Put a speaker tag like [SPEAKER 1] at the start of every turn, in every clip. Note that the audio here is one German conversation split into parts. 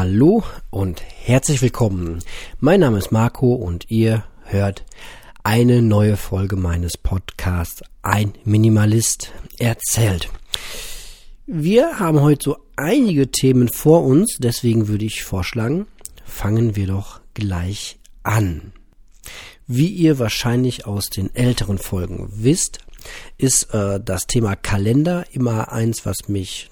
[SPEAKER 1] Hallo und herzlich willkommen. Mein Name ist Marco und ihr hört eine neue Folge meines Podcasts Ein Minimalist erzählt. Wir haben heute so einige Themen vor uns, deswegen würde ich vorschlagen, fangen wir doch gleich an. Wie ihr wahrscheinlich aus den älteren Folgen wisst, ist äh, das Thema Kalender immer eins, was mich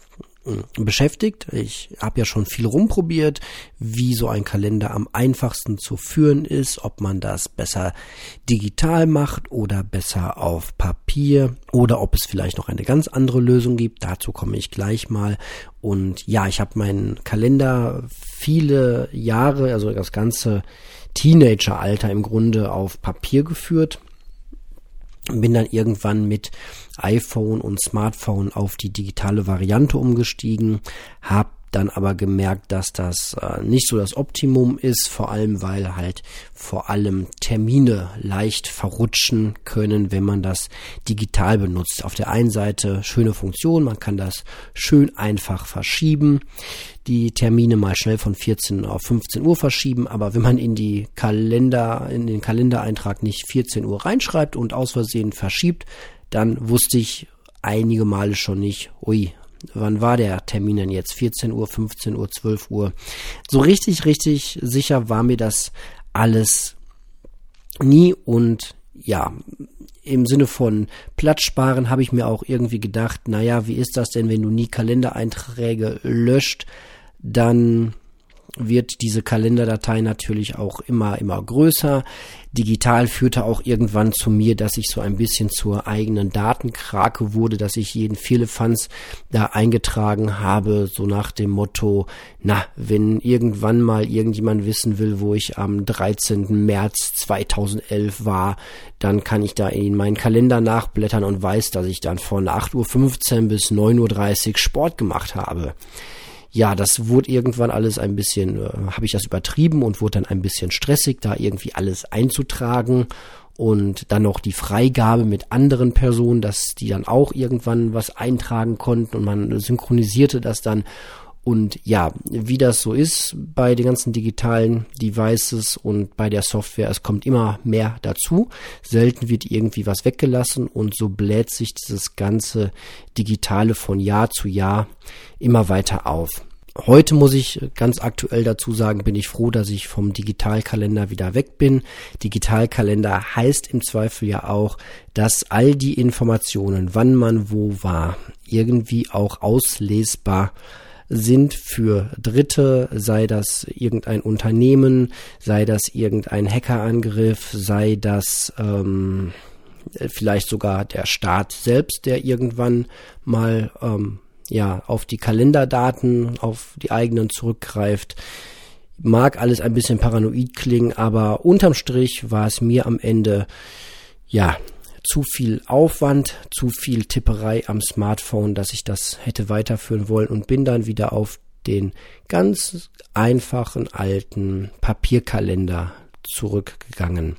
[SPEAKER 1] beschäftigt. Ich habe ja schon viel rumprobiert, wie so ein Kalender am einfachsten zu führen ist, ob man das besser digital macht oder besser auf Papier oder ob es vielleicht noch eine ganz andere Lösung gibt. Dazu komme ich gleich mal. Und ja, ich habe meinen Kalender viele Jahre, also das ganze Teenageralter im Grunde auf Papier geführt bin dann irgendwann mit iPhone und Smartphone auf die digitale Variante umgestiegen, habe dann aber gemerkt, dass das äh, nicht so das Optimum ist, vor allem weil halt vor allem Termine leicht verrutschen können, wenn man das digital benutzt. Auf der einen Seite schöne Funktion, man kann das schön einfach verschieben, die Termine mal schnell von 14 auf 15 Uhr verschieben, aber wenn man in die Kalender, in den Kalendereintrag nicht 14 Uhr reinschreibt und aus Versehen verschiebt, dann wusste ich einige Male schon nicht, ui, wann war der Termin denn jetzt? 14 Uhr, 15 Uhr, 12 Uhr. So richtig, richtig sicher war mir das alles nie und ja, im Sinne von Platz sparen habe ich mir auch irgendwie gedacht, naja, wie ist das denn, wenn du nie Kalendereinträge löscht, dann wird diese Kalenderdatei natürlich auch immer, immer größer. Digital führte auch irgendwann zu mir, dass ich so ein bisschen zur eigenen Datenkrake wurde, dass ich jeden Firlefanz da eingetragen habe, so nach dem Motto, na, wenn irgendwann mal irgendjemand wissen will, wo ich am 13. März 2011 war, dann kann ich da in meinen Kalender nachblättern und weiß, dass ich dann von 8.15 Uhr bis 9.30 Uhr Sport gemacht habe ja, das wurde irgendwann alles ein bisschen, äh, habe ich das übertrieben und wurde dann ein bisschen stressig, da irgendwie alles einzutragen und dann noch die Freigabe mit anderen Personen, dass die dann auch irgendwann was eintragen konnten und man synchronisierte das dann. Und ja, wie das so ist bei den ganzen digitalen Devices und bei der Software, es kommt immer mehr dazu. Selten wird irgendwie was weggelassen und so bläht sich dieses ganze Digitale von Jahr zu Jahr immer weiter auf. Heute muss ich ganz aktuell dazu sagen, bin ich froh, dass ich vom Digitalkalender wieder weg bin. Digitalkalender heißt im Zweifel ja auch, dass all die Informationen, wann man wo war, irgendwie auch auslesbar sind für Dritte, sei das irgendein Unternehmen, sei das irgendein Hackerangriff, sei das ähm, vielleicht sogar der Staat selbst, der irgendwann mal ähm, ja, auf die Kalenderdaten, auf die eigenen zurückgreift. Mag alles ein bisschen paranoid klingen, aber unterm Strich war es mir am Ende, ja, zu viel Aufwand, zu viel Tipperei am Smartphone, dass ich das hätte weiterführen wollen und bin dann wieder auf den ganz einfachen alten Papierkalender zurückgegangen.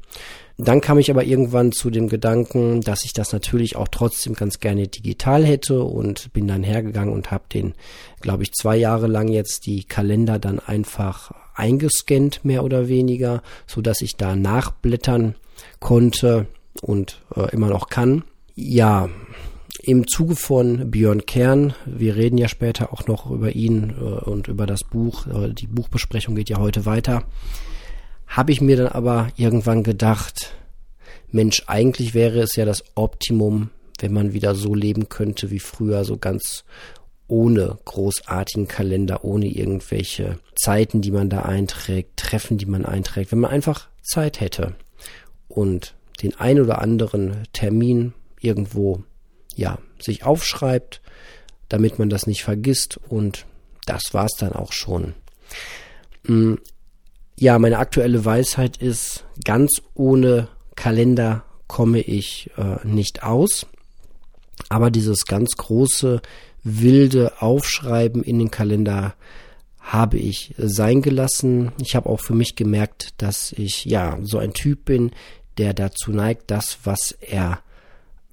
[SPEAKER 1] Dann kam ich aber irgendwann zu dem Gedanken, dass ich das natürlich auch trotzdem ganz gerne digital hätte und bin dann hergegangen und habe den, glaube ich, zwei Jahre lang jetzt die Kalender dann einfach eingescannt, mehr oder weniger, so dass ich da nachblättern konnte und äh, immer noch kann. Ja, im Zuge von Björn Kern, wir reden ja später auch noch über ihn äh, und über das Buch, äh, die Buchbesprechung geht ja heute weiter habe ich mir dann aber irgendwann gedacht, Mensch, eigentlich wäre es ja das Optimum, wenn man wieder so leben könnte wie früher, so ganz ohne großartigen Kalender, ohne irgendwelche Zeiten, die man da einträgt, Treffen, die man einträgt, wenn man einfach Zeit hätte und den ein oder anderen Termin irgendwo, ja, sich aufschreibt, damit man das nicht vergisst und das war's dann auch schon. Hm, ja, meine aktuelle Weisheit ist, ganz ohne Kalender komme ich äh, nicht aus. Aber dieses ganz große, wilde Aufschreiben in den Kalender habe ich sein gelassen. Ich habe auch für mich gemerkt, dass ich ja so ein Typ bin, der dazu neigt, das, was er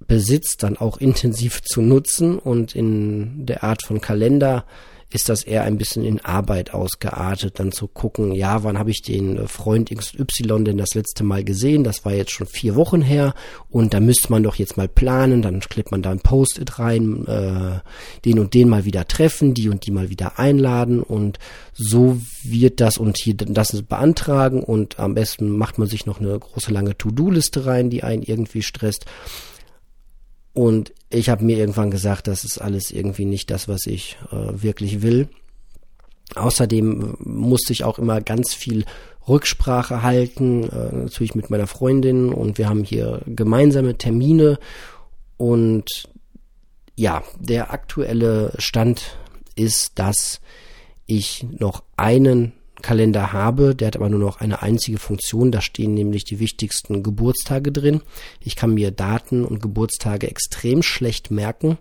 [SPEAKER 1] besitzt, dann auch intensiv zu nutzen. Und in der Art von Kalender ist das eher ein bisschen in Arbeit ausgeartet, dann zu gucken, ja, wann habe ich den äh, Freund XY denn das letzte Mal gesehen? Das war jetzt schon vier Wochen her und da müsste man doch jetzt mal planen, dann klebt man da ein Post-it rein, äh, den und den mal wieder treffen, die und die mal wieder einladen und so wird das und hier das beantragen und am besten macht man sich noch eine große lange To-Do-Liste rein, die einen irgendwie stresst. Und ich habe mir irgendwann gesagt, das ist alles irgendwie nicht das, was ich äh, wirklich will. Außerdem musste ich auch immer ganz viel Rücksprache halten, äh, natürlich mit meiner Freundin und wir haben hier gemeinsame Termine und ja, der aktuelle Stand ist, dass ich noch einen Kalender habe. Der hat aber nur noch eine einzige Funktion. Da stehen nämlich die wichtigsten Geburtstage drin. Ich kann mir Daten und Geburtstage extrem schlecht merken.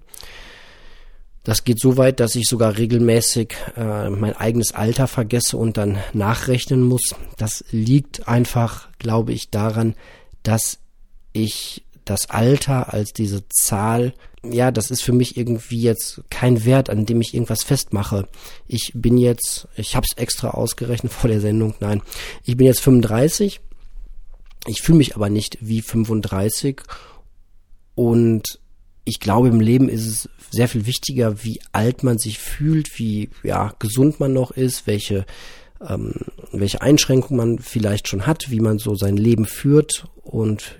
[SPEAKER 1] Das geht so weit, dass ich sogar regelmäßig äh, mein eigenes Alter vergesse und dann nachrechnen muss. Das liegt einfach, glaube ich, daran, dass ich das Alter als diese Zahl, ja, das ist für mich irgendwie jetzt kein Wert, an dem ich irgendwas festmache. Ich bin jetzt, ich habe es extra ausgerechnet vor der Sendung, nein, ich bin jetzt 35, ich fühle mich aber nicht wie 35 und ich glaube, im Leben ist es sehr viel wichtiger, wie alt man sich fühlt, wie ja, gesund man noch ist, welche ähm, welche Einschränkungen man vielleicht schon hat, wie man so sein Leben führt und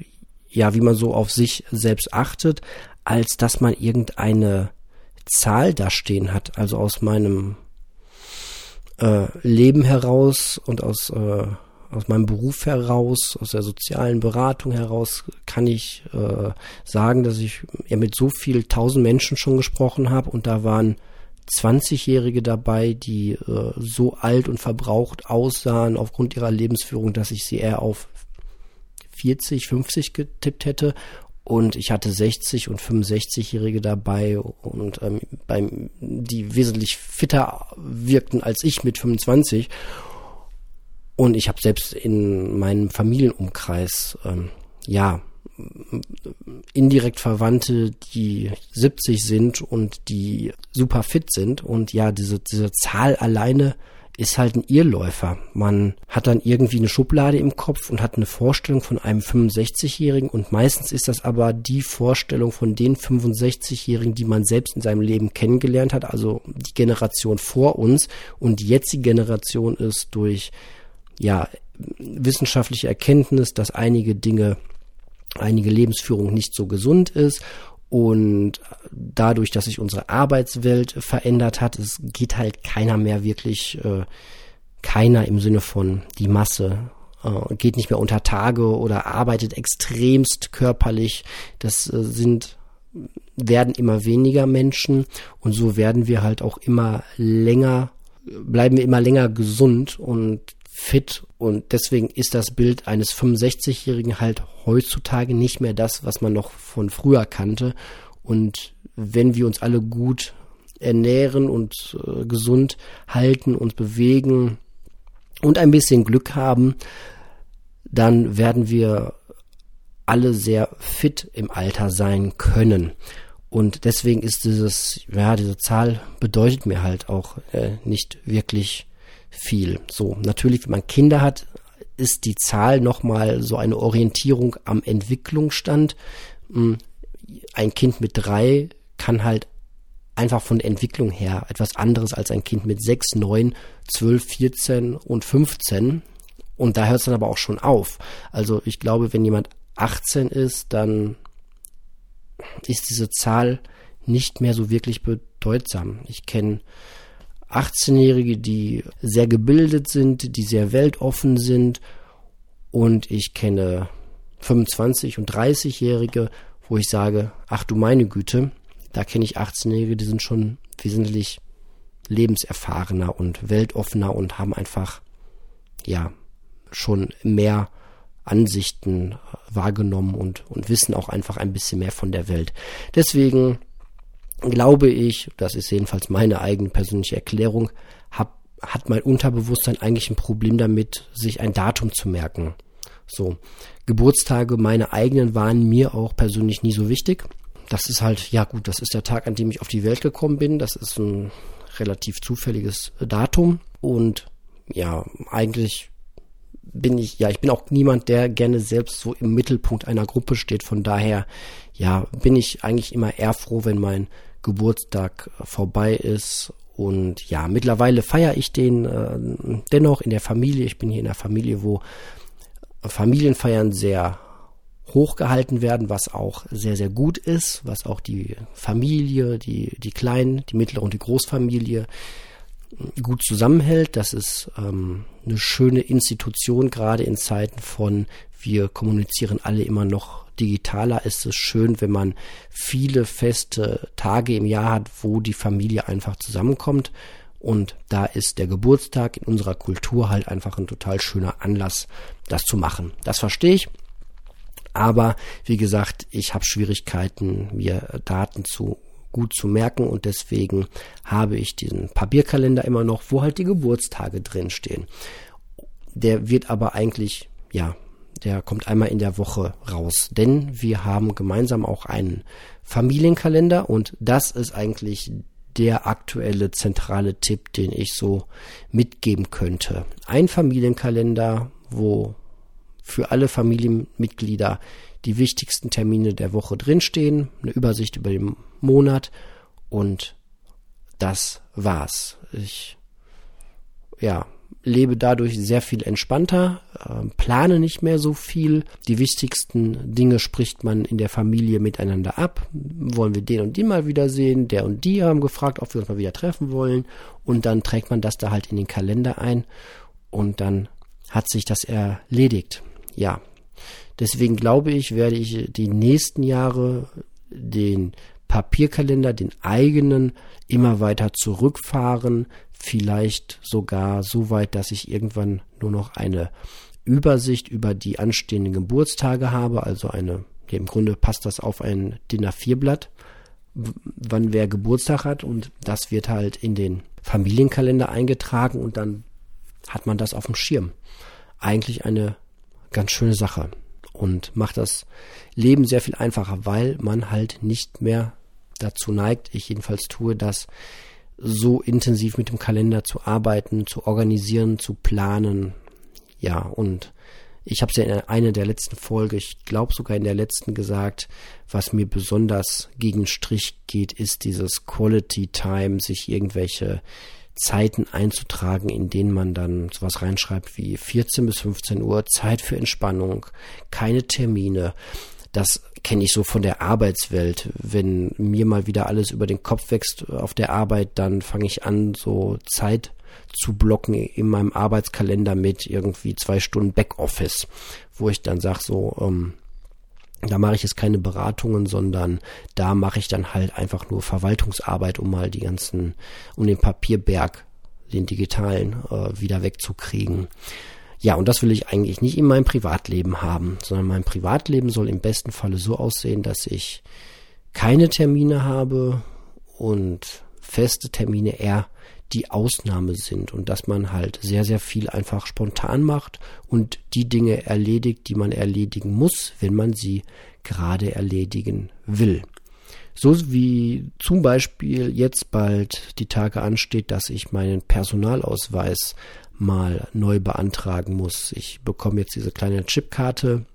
[SPEAKER 1] ja, wie man so auf sich selbst achtet, als dass man irgendeine Zahl da stehen hat. Also aus meinem äh, Leben heraus und aus, äh, aus meinem Beruf heraus, aus der sozialen Beratung heraus kann ich äh, sagen, dass ich ja mit so viel tausend Menschen schon gesprochen habe und da waren 20-Jährige dabei, die äh, so alt und verbraucht aussahen aufgrund ihrer Lebensführung, dass ich sie eher auf 40, 50 getippt hätte. Und ich hatte 60 und 65-Jährige dabei und ähm, beim, die wesentlich fitter wirkten als ich mit 25. Und ich habe selbst in meinem Familienumkreis, ähm, ja, indirekt Verwandte, die 70 sind und die super fit sind. Und ja, diese, diese Zahl alleine ist halt ein Irrläufer. Man hat dann irgendwie eine Schublade im Kopf und hat eine Vorstellung von einem 65-Jährigen und meistens ist das aber die Vorstellung von den 65-Jährigen, die man selbst in seinem Leben kennengelernt hat, also die Generation vor uns und die jetzige Generation ist durch ja wissenschaftliche Erkenntnis, dass einige Dinge einige Lebensführung nicht so gesund ist und dadurch, dass sich unsere Arbeitswelt verändert hat, es geht halt keiner mehr wirklich, äh, keiner im Sinne von die Masse, äh, geht nicht mehr unter Tage oder arbeitet extremst körperlich. Das äh, sind werden immer weniger Menschen und so werden wir halt auch immer länger, bleiben wir immer länger gesund und fit und deswegen ist das Bild eines 65-Jährigen halt heutzutage nicht mehr das, was man noch von früher kannte. Und wenn wir uns alle gut ernähren und äh, gesund halten, und bewegen und ein bisschen Glück haben, dann werden wir alle sehr fit im Alter sein können. Und deswegen ist dieses, ja, diese Zahl bedeutet mir halt auch äh, nicht wirklich viel. So, natürlich, wenn man Kinder hat, ist die Zahl nochmal so eine Orientierung am Entwicklungsstand. Hm, ein Kind mit drei kann halt einfach von der Entwicklung her etwas anderes als ein Kind mit sechs, neun, zwölf, vierzehn und fünfzehn. Und da hört es dann aber auch schon auf. Also ich glaube, wenn jemand 18 ist, dann ist diese Zahl nicht mehr so wirklich bedeutsam. Ich kenne 18-Jährige, die sehr gebildet sind, die sehr weltoffen sind. Und ich kenne 25- und 30-Jährige, wo ich sage, ach du meine Güte, da kenne ich 18-Jährige, die sind schon wesentlich lebenserfahrener und weltoffener und haben einfach, ja, schon mehr Ansichten wahrgenommen und, und wissen auch einfach ein bisschen mehr von der Welt. Deswegen glaube ich, das ist jedenfalls meine eigene persönliche Erklärung, hab, hat mein Unterbewusstsein eigentlich ein Problem damit, sich ein Datum zu merken. So, Geburtstage meine eigenen waren mir auch persönlich nie so wichtig. Das ist halt, ja gut, das ist der Tag, an dem ich auf die Welt gekommen bin. Das ist ein relativ zufälliges Datum und ja, eigentlich bin ich, ja, ich bin auch niemand, der gerne selbst so im Mittelpunkt einer Gruppe steht. Von daher, ja, bin ich eigentlich immer eher froh, wenn mein Geburtstag vorbei ist. Und ja, mittlerweile feiere ich den äh, dennoch in der Familie. Ich bin hier in der Familie, wo Familienfeiern sehr hochgehalten werden, was auch sehr, sehr gut ist, was auch die Familie, die, die Kleinen, die mittlere und die Großfamilie gut zusammenhält. Das ist ähm, eine schöne Institution, gerade in Zeiten von wir kommunizieren alle immer noch digitaler. Ist es schön, wenn man viele feste Tage im Jahr hat, wo die Familie einfach zusammenkommt. Und da ist der Geburtstag in unserer Kultur halt einfach ein total schöner Anlass, das zu machen. Das verstehe ich. Aber wie gesagt, ich habe Schwierigkeiten, mir Daten zu gut zu merken und deswegen habe ich diesen Papierkalender immer noch, wo halt die Geburtstage drinstehen. Der wird aber eigentlich, ja, der kommt einmal in der Woche raus, denn wir haben gemeinsam auch einen Familienkalender und das ist eigentlich der aktuelle zentrale Tipp, den ich so mitgeben könnte. Ein Familienkalender, wo für alle Familienmitglieder die wichtigsten Termine der Woche drinstehen, eine Übersicht über den Monat und das war's. Ich ja, lebe dadurch sehr viel entspannter, äh, plane nicht mehr so viel. Die wichtigsten Dinge spricht man in der Familie miteinander ab. Wollen wir den und den mal wiedersehen? Der und die haben gefragt, ob wir uns mal wieder treffen wollen. Und dann trägt man das da halt in den Kalender ein und dann hat sich das erledigt. Ja, Deswegen glaube ich, werde ich die nächsten Jahre den Papierkalender, den eigenen, immer weiter zurückfahren. Vielleicht sogar so weit, dass ich irgendwann nur noch eine Übersicht über die anstehenden Geburtstage habe, also eine, im Grunde passt das auf ein DIN A4-Blatt, wann wer Geburtstag hat und das wird halt in den Familienkalender eingetragen und dann hat man das auf dem Schirm. Eigentlich eine ganz schöne Sache und macht das Leben sehr viel einfacher, weil man halt nicht mehr dazu neigt, ich jedenfalls tue das, so intensiv mit dem Kalender zu arbeiten, zu organisieren, zu planen. Ja, und ich habe es ja in einer der letzten Folge, ich glaube sogar in der letzten gesagt, was mir besonders gegen Strich geht, ist dieses Quality Time, sich irgendwelche Zeiten einzutragen, in denen man dann sowas reinschreibt wie 14 bis 15 Uhr, Zeit für Entspannung, keine Termine. Das kenne ich so von der Arbeitswelt. Wenn mir mal wieder alles über den Kopf wächst auf der Arbeit, dann fange ich an, so Zeit zu blocken in meinem Arbeitskalender mit irgendwie zwei Stunden Backoffice, wo ich dann sage so, ähm, da mache ich jetzt keine Beratungen, sondern da mache ich dann halt einfach nur Verwaltungsarbeit, um mal die ganzen, um den Papierberg, den digitalen, äh, wieder wegzukriegen. Ja, und das will ich eigentlich nicht in meinem Privatleben haben, sondern mein Privatleben soll im besten Falle so aussehen, dass ich keine Termine habe und feste Termine eher die Ausnahme sind und dass man halt sehr, sehr viel einfach spontan macht und die Dinge erledigt, die man erledigen muss, wenn man sie gerade erledigen will. So wie zum Beispiel jetzt bald die Tage ansteht, dass ich meinen Personalausweis mal neu beantragen muss. Ich bekomme jetzt diese kleine Chipkarte,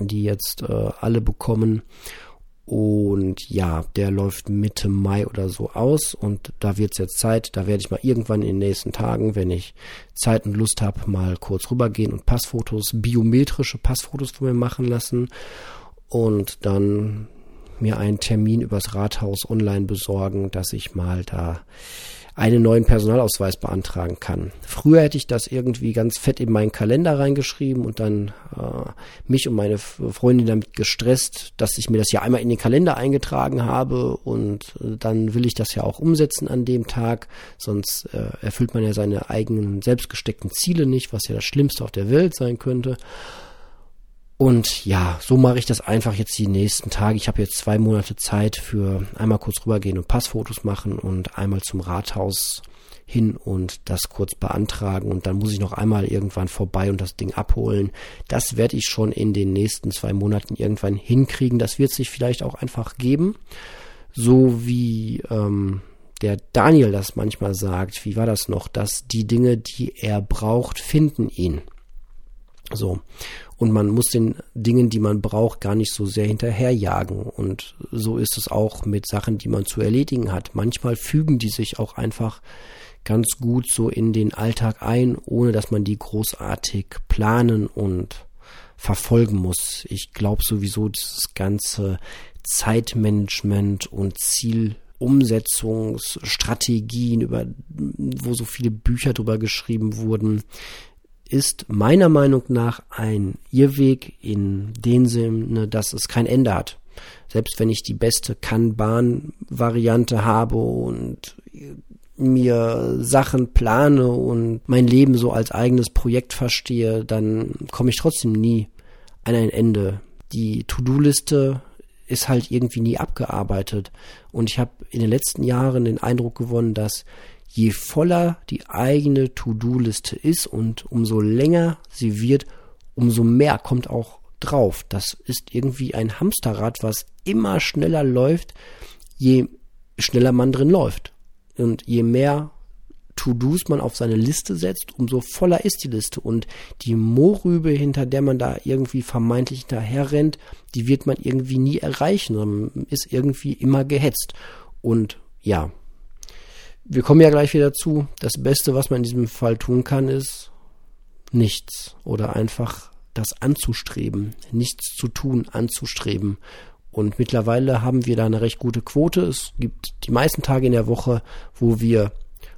[SPEAKER 1] die jetzt äh, alle bekommen. Und ja, der läuft Mitte Mai oder so aus. Und da wird es jetzt Zeit, da werde ich mal irgendwann in den nächsten Tagen, wenn ich Zeit und Lust habe, mal kurz rübergehen und Passfotos, biometrische Passfotos von mir machen lassen. Und dann mir einen Termin übers Rathaus online besorgen, dass ich mal da einen neuen Personalausweis beantragen kann. Früher hätte ich das irgendwie ganz fett in meinen Kalender reingeschrieben und dann äh, mich und meine Freundin damit gestresst, dass ich mir das ja einmal in den Kalender eingetragen habe und äh, dann will ich das ja auch umsetzen an dem Tag, sonst äh, erfüllt man ja seine eigenen selbstgesteckten Ziele nicht, was ja das Schlimmste auf der Welt sein könnte. Und ja, so mache ich das einfach jetzt die nächsten Tage. Ich habe jetzt zwei Monate Zeit für einmal kurz rübergehen und Passfotos machen und einmal zum Rathaus hin und das kurz beantragen und dann muss ich noch einmal irgendwann vorbei und das Ding abholen. Das werde ich schon in den nächsten zwei Monaten irgendwann hinkriegen. Das wird sich vielleicht auch einfach geben, so wie ähm, der Daniel das manchmal sagt, wie war das noch, dass die Dinge, die er braucht, finden ihn. So. Und man muss den Dingen, die man braucht, gar nicht so sehr hinterherjagen. Und so ist es auch mit Sachen, die man zu erledigen hat. Manchmal fügen die sich auch einfach ganz gut so in den Alltag ein, ohne dass man die großartig planen und verfolgen muss. Ich glaube sowieso, dieses ganze Zeitmanagement und Zielumsetzungsstrategien, über, wo so viele Bücher drüber geschrieben wurden, ist meiner Meinung nach ein Irrweg in dem Sinne, dass es kein Ende hat. Selbst wenn ich die beste Kanban-Variante habe und mir Sachen plane und mein Leben so als eigenes Projekt verstehe, dann komme ich trotzdem nie an ein Ende. Die To-Do-Liste ist halt irgendwie nie abgearbeitet. Und ich habe in den letzten Jahren den Eindruck gewonnen, dass je voller die eigene To-Do-Liste ist und umso länger sie wird, umso mehr kommt auch drauf. Das ist irgendwie ein Hamsterrad, was immer schneller läuft, je schneller man drin läuft. Und je mehr To-Dos man auf seine Liste setzt, umso voller ist die Liste. Und die Mohrrübe, hinter der man da irgendwie vermeintlich hinterher rennt, die wird man irgendwie nie erreichen, sondern ist irgendwie immer gehetzt. Und ja, wir kommen ja gleich wieder zu. Das Beste, was man in diesem Fall tun kann, ist nichts oder einfach das anzustreben, nichts zu tun, anzustreben und mittlerweile haben wir da eine recht gute Quote. Es gibt die meisten Tage in der Woche, wo wir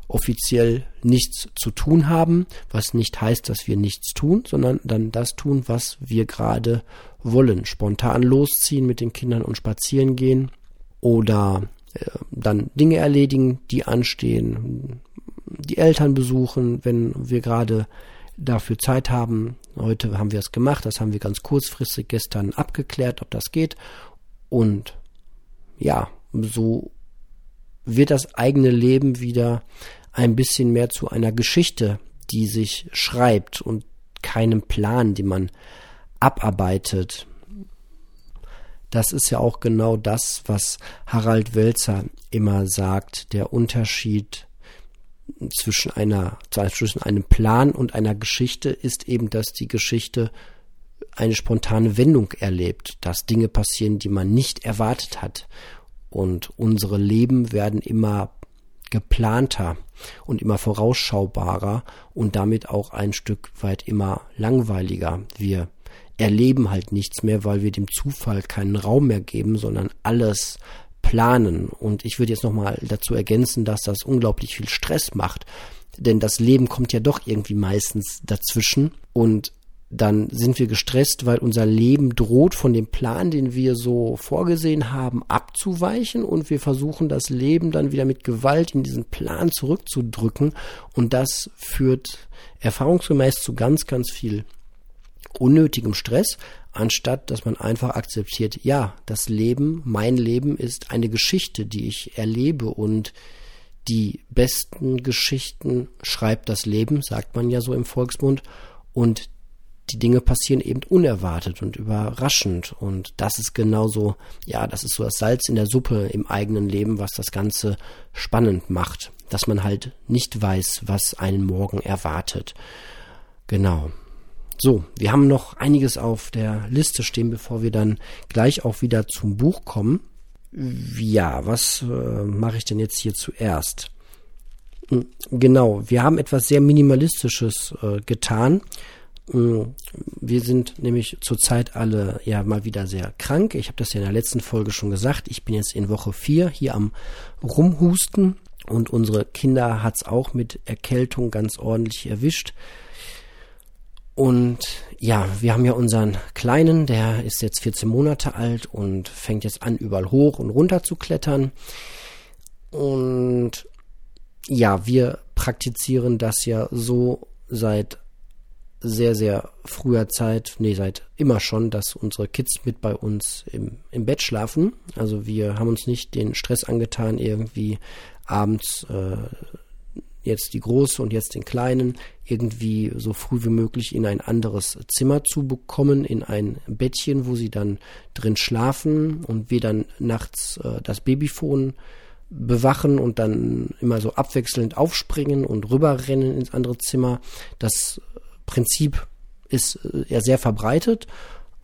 [SPEAKER 1] offiziell nichts zu tun haben, was nicht heißt, dass wir nichts tun, sondern dann das tun, was wir gerade wollen. Spontan losziehen mit den Kindern und spazieren gehen oder dann Dinge erledigen, die anstehen, die Eltern besuchen, wenn wir gerade dafür Zeit haben. Heute haben wir es gemacht, das haben wir ganz kurzfristig gestern abgeklärt, ob das geht und ja, so wird das eigene Leben wieder ein bisschen mehr zu einer Geschichte, die sich schreibt und keinem Plan, den man abarbeitet. Das ist ja auch genau das, was Harald Welzer immer sagt, der Unterschied zwischen einer, zwischen einem Plan und einer Geschichte ist eben, dass die Geschichte eine spontane Wendung erlebt, dass Dinge passieren, die man nicht erwartet hat. Und unsere Leben werden immer geplanter und immer vorausschaubarer und damit auch ein Stück weit immer langweiliger. Wir erleben halt nichts mehr, weil wir dem Zufall keinen Raum mehr geben, sondern alles planen. Und ich würde jetzt nochmal dazu ergänzen, dass das unglaublich viel Stress macht. Denn das Leben kommt ja doch irgendwie meistens dazwischen. Und dann sind wir gestresst, weil unser Leben droht von dem Plan, den wir so vorgesehen haben, abzuweichen und wir versuchen das Leben dann wieder mit Gewalt in diesen Plan zurückzudrücken und das führt erfahrungsgemäß zu ganz, ganz viel unnötigem Stress, anstatt dass man einfach akzeptiert, ja, das Leben, mein Leben ist eine Geschichte, die ich erlebe und die besten Geschichten schreibt das Leben, sagt man ja so im Volksmund, und die Dinge passieren eben unerwartet und überraschend. Und das ist genauso, ja, das ist so das Salz in der Suppe im eigenen Leben, was das Ganze spannend macht. Dass man halt nicht weiß, was einen morgen erwartet. Genau. So, wir haben noch einiges auf der Liste stehen, bevor wir dann gleich auch wieder zum Buch kommen. Ja, was äh, mache ich denn jetzt hier zuerst? Hm, genau, wir haben etwas sehr Minimalistisches äh, getan. Mm, wir sind nämlich zurzeit alle ja mal wieder sehr krank. Ich habe das ja in der letzten Folge schon gesagt. Ich bin jetzt in Woche 4 hier am Rumhusten und unsere Kinder hat's auch mit Erkältung ganz ordentlich erwischt. Und ja, wir haben ja unseren Kleinen, der ist jetzt 14 Monate alt und fängt jetzt an, überall hoch und runter zu klettern. Und ja, wir praktizieren das ja so seit sehr, sehr früher Zeit, nee, seit immer schon, dass unsere Kids mit bei uns im, im Bett schlafen. Also wir haben uns nicht den Stress angetan, irgendwie abends äh, jetzt die Große und jetzt den Kleinen irgendwie so früh wie möglich in ein anderes Zimmer zu bekommen, in ein Bettchen, wo sie dann drin schlafen und wir dann nachts äh, das Babyphone bewachen und dann immer so abwechselnd aufspringen und rüberrennen ins andere Zimmer. Das Prinzip ist äh, ja sehr verbreitet.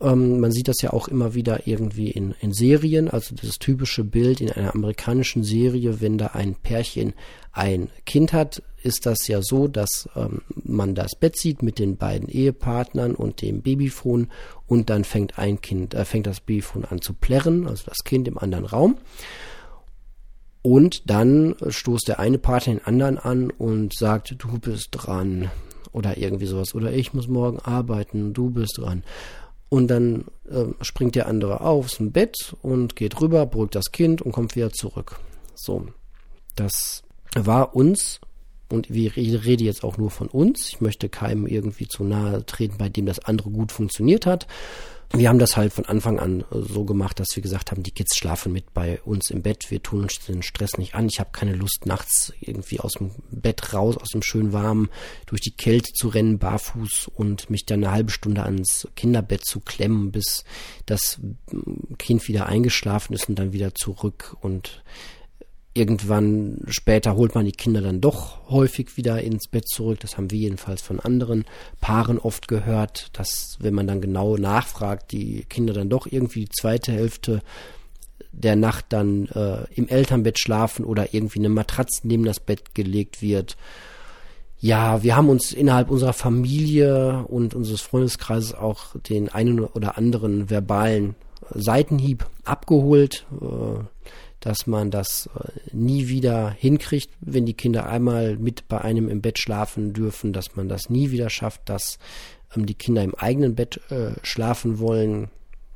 [SPEAKER 1] Ähm, man sieht das ja auch immer wieder irgendwie in, in Serien, also das typische Bild in einer amerikanischen Serie, wenn da ein Pärchen ein Kind hat, ist das ja so, dass ähm, man das Bett sieht mit den beiden Ehepartnern und dem Babyfon und dann fängt ein Kind, äh, fängt das Babyfon an zu plärren, also das Kind im anderen Raum. Und dann stoßt der eine Partner den anderen an und sagt, du bist dran. Oder irgendwie sowas. Oder ich muss morgen arbeiten, du bist dran. Und dann äh, springt der andere aufs Bett und geht rüber, beruhigt das Kind und kommt wieder zurück. So. Das war uns, und ich rede jetzt auch nur von uns, ich möchte keinem irgendwie zu nahe treten, bei dem das andere gut funktioniert hat, wir haben das halt von Anfang an äh, so gemacht, dass wir gesagt haben, die Kids schlafen mit bei uns im Bett. Wir tun uns den Stress nicht an. Ich habe keine Lust, nachts irgendwie aus dem Bett raus, aus dem schön warmen, durch die Kälte zu rennen, barfuß und mich dann eine halbe Stunde ans Kinderbett zu klemmen, bis das Kind wieder eingeschlafen ist und dann wieder zurück. Und Irgendwann später holt man die Kinder dann doch häufig wieder ins Bett zurück. Das haben wir jedenfalls von anderen Paaren oft gehört, dass wenn man dann genau nachfragt, die Kinder dann doch irgendwie die zweite Hälfte der Nacht dann äh, im Elternbett schlafen oder irgendwie eine Matratze neben das Bett gelegt wird. Ja, wir haben uns innerhalb unserer Familie und unseres Freundeskreises auch den einen oder anderen verbalen Seitenhieb abgeholt. Äh, dass man das äh, nie wieder hinkriegt, wenn die Kinder einmal mit bei einem im Bett schlafen dürfen, dass man das nie wieder schafft, dass ähm, die Kinder im eigenen Bett äh, schlafen wollen.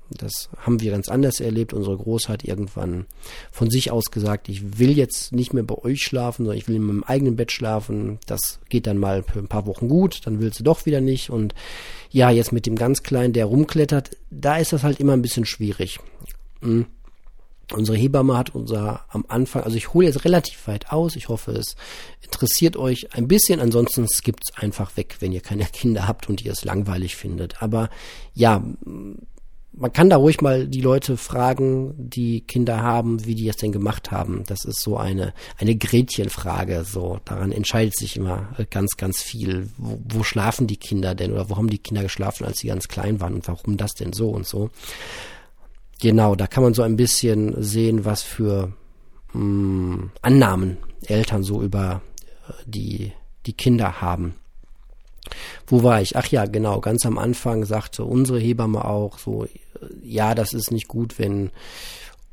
[SPEAKER 1] Das haben wir ganz anders erlebt. Unsere Groß hat irgendwann von sich aus gesagt, ich will jetzt nicht mehr bei euch schlafen, sondern ich will in meinem eigenen Bett schlafen. Das geht dann mal für ein paar Wochen gut, dann will sie doch wieder nicht. Und ja, jetzt mit dem ganz Kleinen, der rumklettert, da ist das halt immer ein bisschen schwierig. Hm. Unsere Hebamme hat unser am Anfang, also ich hole jetzt relativ weit aus. Ich hoffe, es interessiert euch ein bisschen. Ansonsten skippt es einfach weg, wenn ihr keine Kinder habt und ihr es langweilig findet. Aber ja, man kann da ruhig mal die Leute fragen, die Kinder haben, wie die es denn gemacht haben. Das ist so eine, eine Gretchenfrage. So, daran entscheidet sich immer ganz, ganz viel. Wo, wo schlafen die Kinder denn oder wo haben die Kinder geschlafen, als sie ganz klein waren und warum das denn so und so. Genau, da kann man so ein bisschen sehen, was für mh, mm, Annahmen Eltern so über äh, die, die Kinder haben. Wo war ich? Ach ja, genau, ganz am Anfang sagte unsere Hebamme auch so, äh, ja, das ist nicht gut, wenn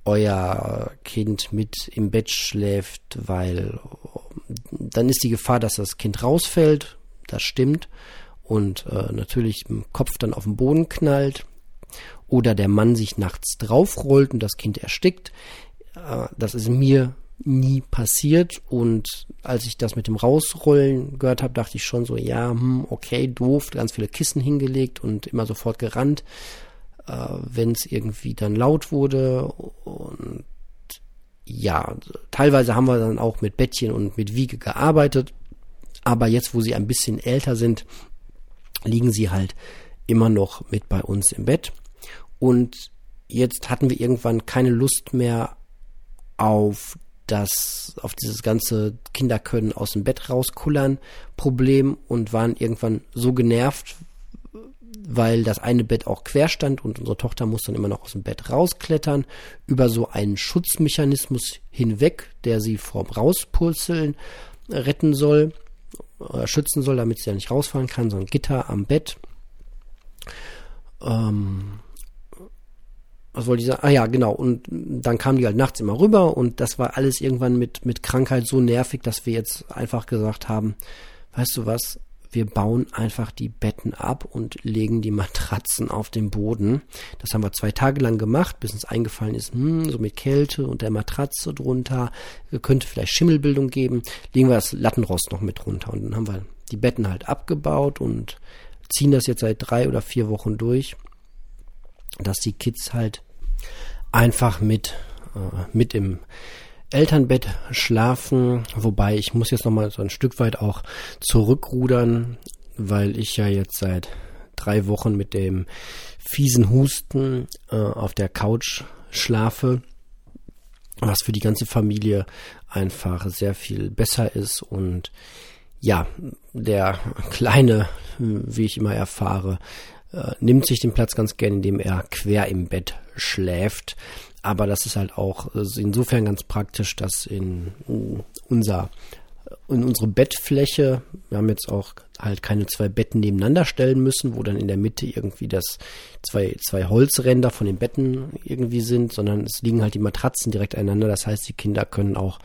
[SPEAKER 1] euer Kind mit im Bett schläft, weil äh, dann ist die Gefahr, dass das Kind rausfällt, das stimmt, und äh, natürlich im Kopf dann auf den Boden knallt oder der Mann sich nachts draufrollt und das Kind erstickt. Äh, das ist mir nie passiert und als ich das mit dem Rausrollen gehört habe, dachte ich schon so, ja, hm, okay, doof, ganz viele Kissen hingelegt und immer sofort gerannt, äh, wenn es irgendwie dann laut wurde und ja, teilweise haben wir dann auch mit Bettchen und mit Wiege gearbeitet, aber jetzt, wo sie ein bisschen älter sind, liegen sie halt immer noch mit bei uns im Bett. Und jetzt hatten wir irgendwann keine Lust mehr auf das, auf dieses ganze Kinder können aus dem Bett rauskullern Problem und waren irgendwann so genervt, weil das eine Bett auch quer stand und unsere Tochter muss dann immer noch aus dem Bett rausklettern, über so einen Schutzmechanismus hinweg, der sie vorm Rauspurzeln retten soll, äh, schützen soll, damit sie ja nicht rausfallen kann, so ein Gitter am Bett. Ähm, was wollte ich sagen? Ah ja, genau. Und dann kamen die halt nachts immer rüber und das war alles irgendwann mit, mit Krankheit so nervig, dass wir jetzt einfach gesagt haben, weißt du was, wir bauen einfach die Betten ab und legen die Matratzen auf den Boden. Das haben wir zwei Tage lang gemacht, bis uns eingefallen ist, hm, so mit Kälte und der Matratze drunter, könnte vielleicht Schimmelbildung geben, legen wir das Lattenrost noch mit runter. Und dann haben wir die Betten halt abgebaut und ziehen das jetzt seit drei oder vier Wochen durch dass die Kids halt einfach mit, äh, mit im Elternbett schlafen, wobei ich muss jetzt nochmal so ein Stück weit auch zurückrudern, weil ich ja jetzt seit drei Wochen mit dem fiesen Husten äh, auf der Couch schlafe. was für die ganze Familie einfach sehr viel besser ist und ja, der Kleine, wie ich immer erfahre, äh, nimmt sich den Platz ganz gern, indem er quer im Bett schläft. Aber das ist halt auch äh, insofern ganz praktisch, dass in unser in unsere Bettfläche, wir haben jetzt auch halt keine zwei Betten nebeneinander stellen müssen, wo dann in der Mitte irgendwie das zwei, zwei Holzränder von den Betten irgendwie sind, sondern es liegen halt die Matratzen direkt einander. Das heißt, die Kinder können auch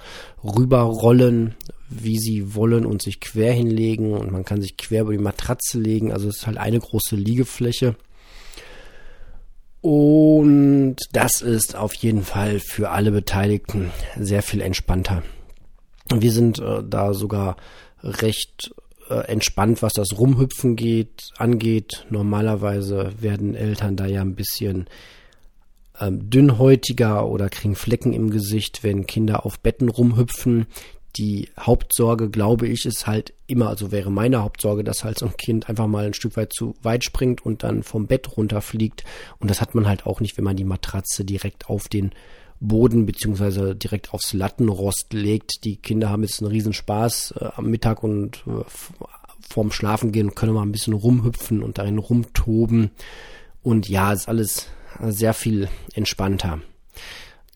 [SPEAKER 1] rüberrollen, wie sie wollen und sich quer hinlegen und man kann sich quer über die Matratze legen. Also es ist halt eine große Liegefläche. Und das ist auf jeden Fall für alle Beteiligten sehr viel entspannter. Wir sind äh, da sogar recht äh, entspannt, was das Rumhüpfen geht, angeht. Normalerweise werden Eltern da ja ein bisschen ähm, dünnhäutiger oder kriegen Flecken im Gesicht, wenn Kinder auf Betten rumhüpfen. Die Hauptsorge, glaube ich, ist halt immer, also wäre meine Hauptsorge, dass halt so ein Kind einfach mal ein Stück weit zu weit springt und dann vom Bett runterfliegt. Und das hat man halt auch nicht, wenn man die Matratze direkt auf den Boden beziehungsweise direkt aufs Lattenrost legt. Die Kinder haben jetzt einen Riesenspaß äh, am Mittag und äh, vorm Schlafen gehen können mal ein bisschen rumhüpfen und darin rumtoben. Und ja, ist alles sehr viel entspannter.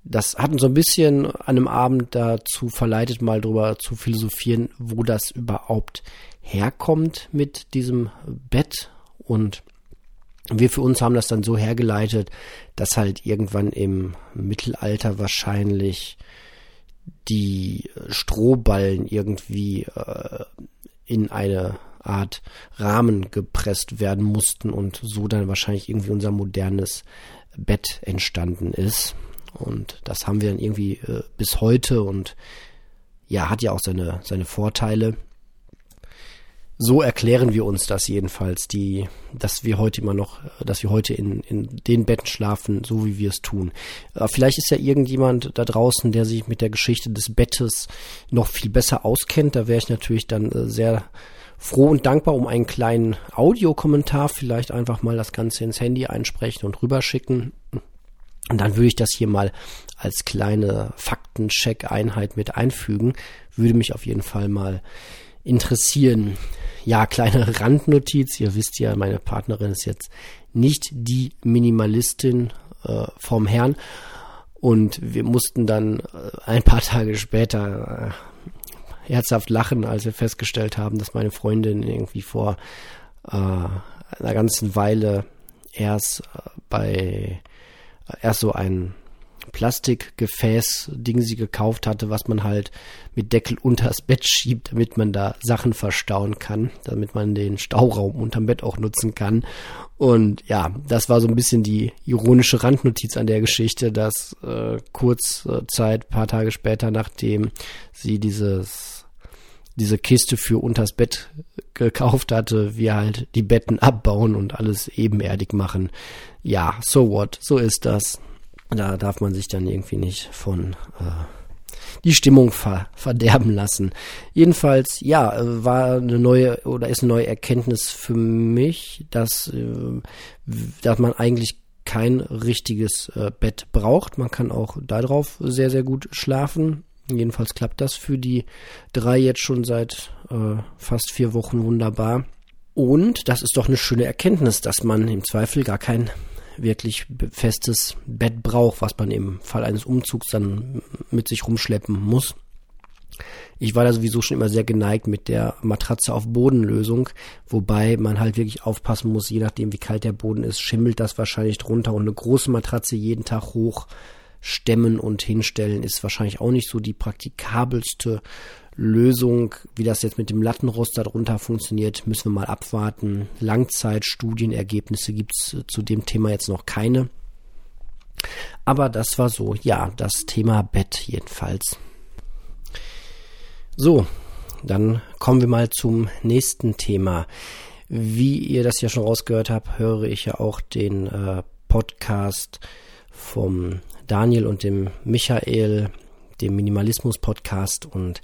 [SPEAKER 1] Das hat uns so ein bisschen an einem Abend dazu verleitet, mal drüber zu philosophieren, wo das überhaupt herkommt mit diesem Bett und wir für uns haben das dann so hergeleitet, dass halt irgendwann im Mittelalter wahrscheinlich die Strohballen irgendwie äh, in eine Art Rahmen gepresst werden mussten und so dann wahrscheinlich irgendwie unser modernes Bett entstanden ist. Und das haben wir dann irgendwie äh, bis heute und ja, hat ja auch seine, seine Vorteile. So erklären wir uns das jedenfalls, die, dass wir heute immer noch, dass wir heute in, in den Betten schlafen, so wie wir es tun. Äh, vielleicht ist ja irgendjemand da draußen, der sich mit der Geschichte des Bettes noch viel besser auskennt. Da wäre ich natürlich dann äh, sehr froh und dankbar um einen kleinen Audiokommentar, vielleicht einfach mal das Ganze ins Handy einsprechen und rüberschicken. Und dann würde ich das hier mal als kleine Faktencheck-Einheit mit einfügen. Würde mich auf jeden Fall mal interessieren. Ja, kleine Randnotiz. Ihr wisst ja, meine Partnerin ist jetzt nicht die Minimalistin äh, vom Herrn. Und wir mussten dann äh, ein paar Tage später äh, herzhaft lachen, als wir festgestellt haben, dass meine Freundin irgendwie vor äh, einer ganzen Weile erst äh, bei erst so ein Plastikgefäß-Ding sie gekauft hatte, was man halt mit Deckel unters Bett schiebt, damit man da Sachen verstauen kann, damit man den Stauraum unterm Bett auch nutzen kann. Und ja, das war so ein bisschen die ironische Randnotiz an der Geschichte, dass äh, kurz äh, Zeit, paar Tage später, nachdem sie dieses diese Kiste für unters Bett gekauft hatte, wir halt die Betten abbauen und alles ebenerdig machen. Ja, so what, so ist das. Da darf man sich dann irgendwie nicht von äh, die Stimmung ver verderben lassen. Jedenfalls, ja, äh, war eine neue oder ist eine neue Erkenntnis für mich, dass, äh, dass man eigentlich kein richtiges äh, Bett braucht. Man kann auch darauf sehr, sehr gut schlafen. Jedenfalls klappt das für die drei jetzt schon seit äh, fast vier Wochen wunderbar. Und das ist doch eine schöne Erkenntnis, dass man im Zweifel gar kein wirklich festes Bett braucht, was man im Fall eines Umzugs dann mit sich rumschleppen muss. Ich war da sowieso schon immer sehr geneigt mit der Matratze auf Bodenlösung, wobei man halt wirklich aufpassen muss, je nachdem wie kalt der Boden ist, schimmelt das wahrscheinlich drunter und eine große Matratze jeden Tag hoch stemmen und hinstellen ist wahrscheinlich auch nicht so die praktikabelste Lösung, wie das jetzt mit dem Lattenrost darunter funktioniert, müssen wir mal abwarten. Langzeitstudienergebnisse gibt es zu dem Thema jetzt noch keine. Aber das war so, ja, das Thema Bett jedenfalls. So, dann kommen wir mal zum nächsten Thema. Wie ihr das ja schon rausgehört habt, höre ich ja auch den äh, Podcast vom Daniel und dem Michael dem Minimalismus-Podcast. Und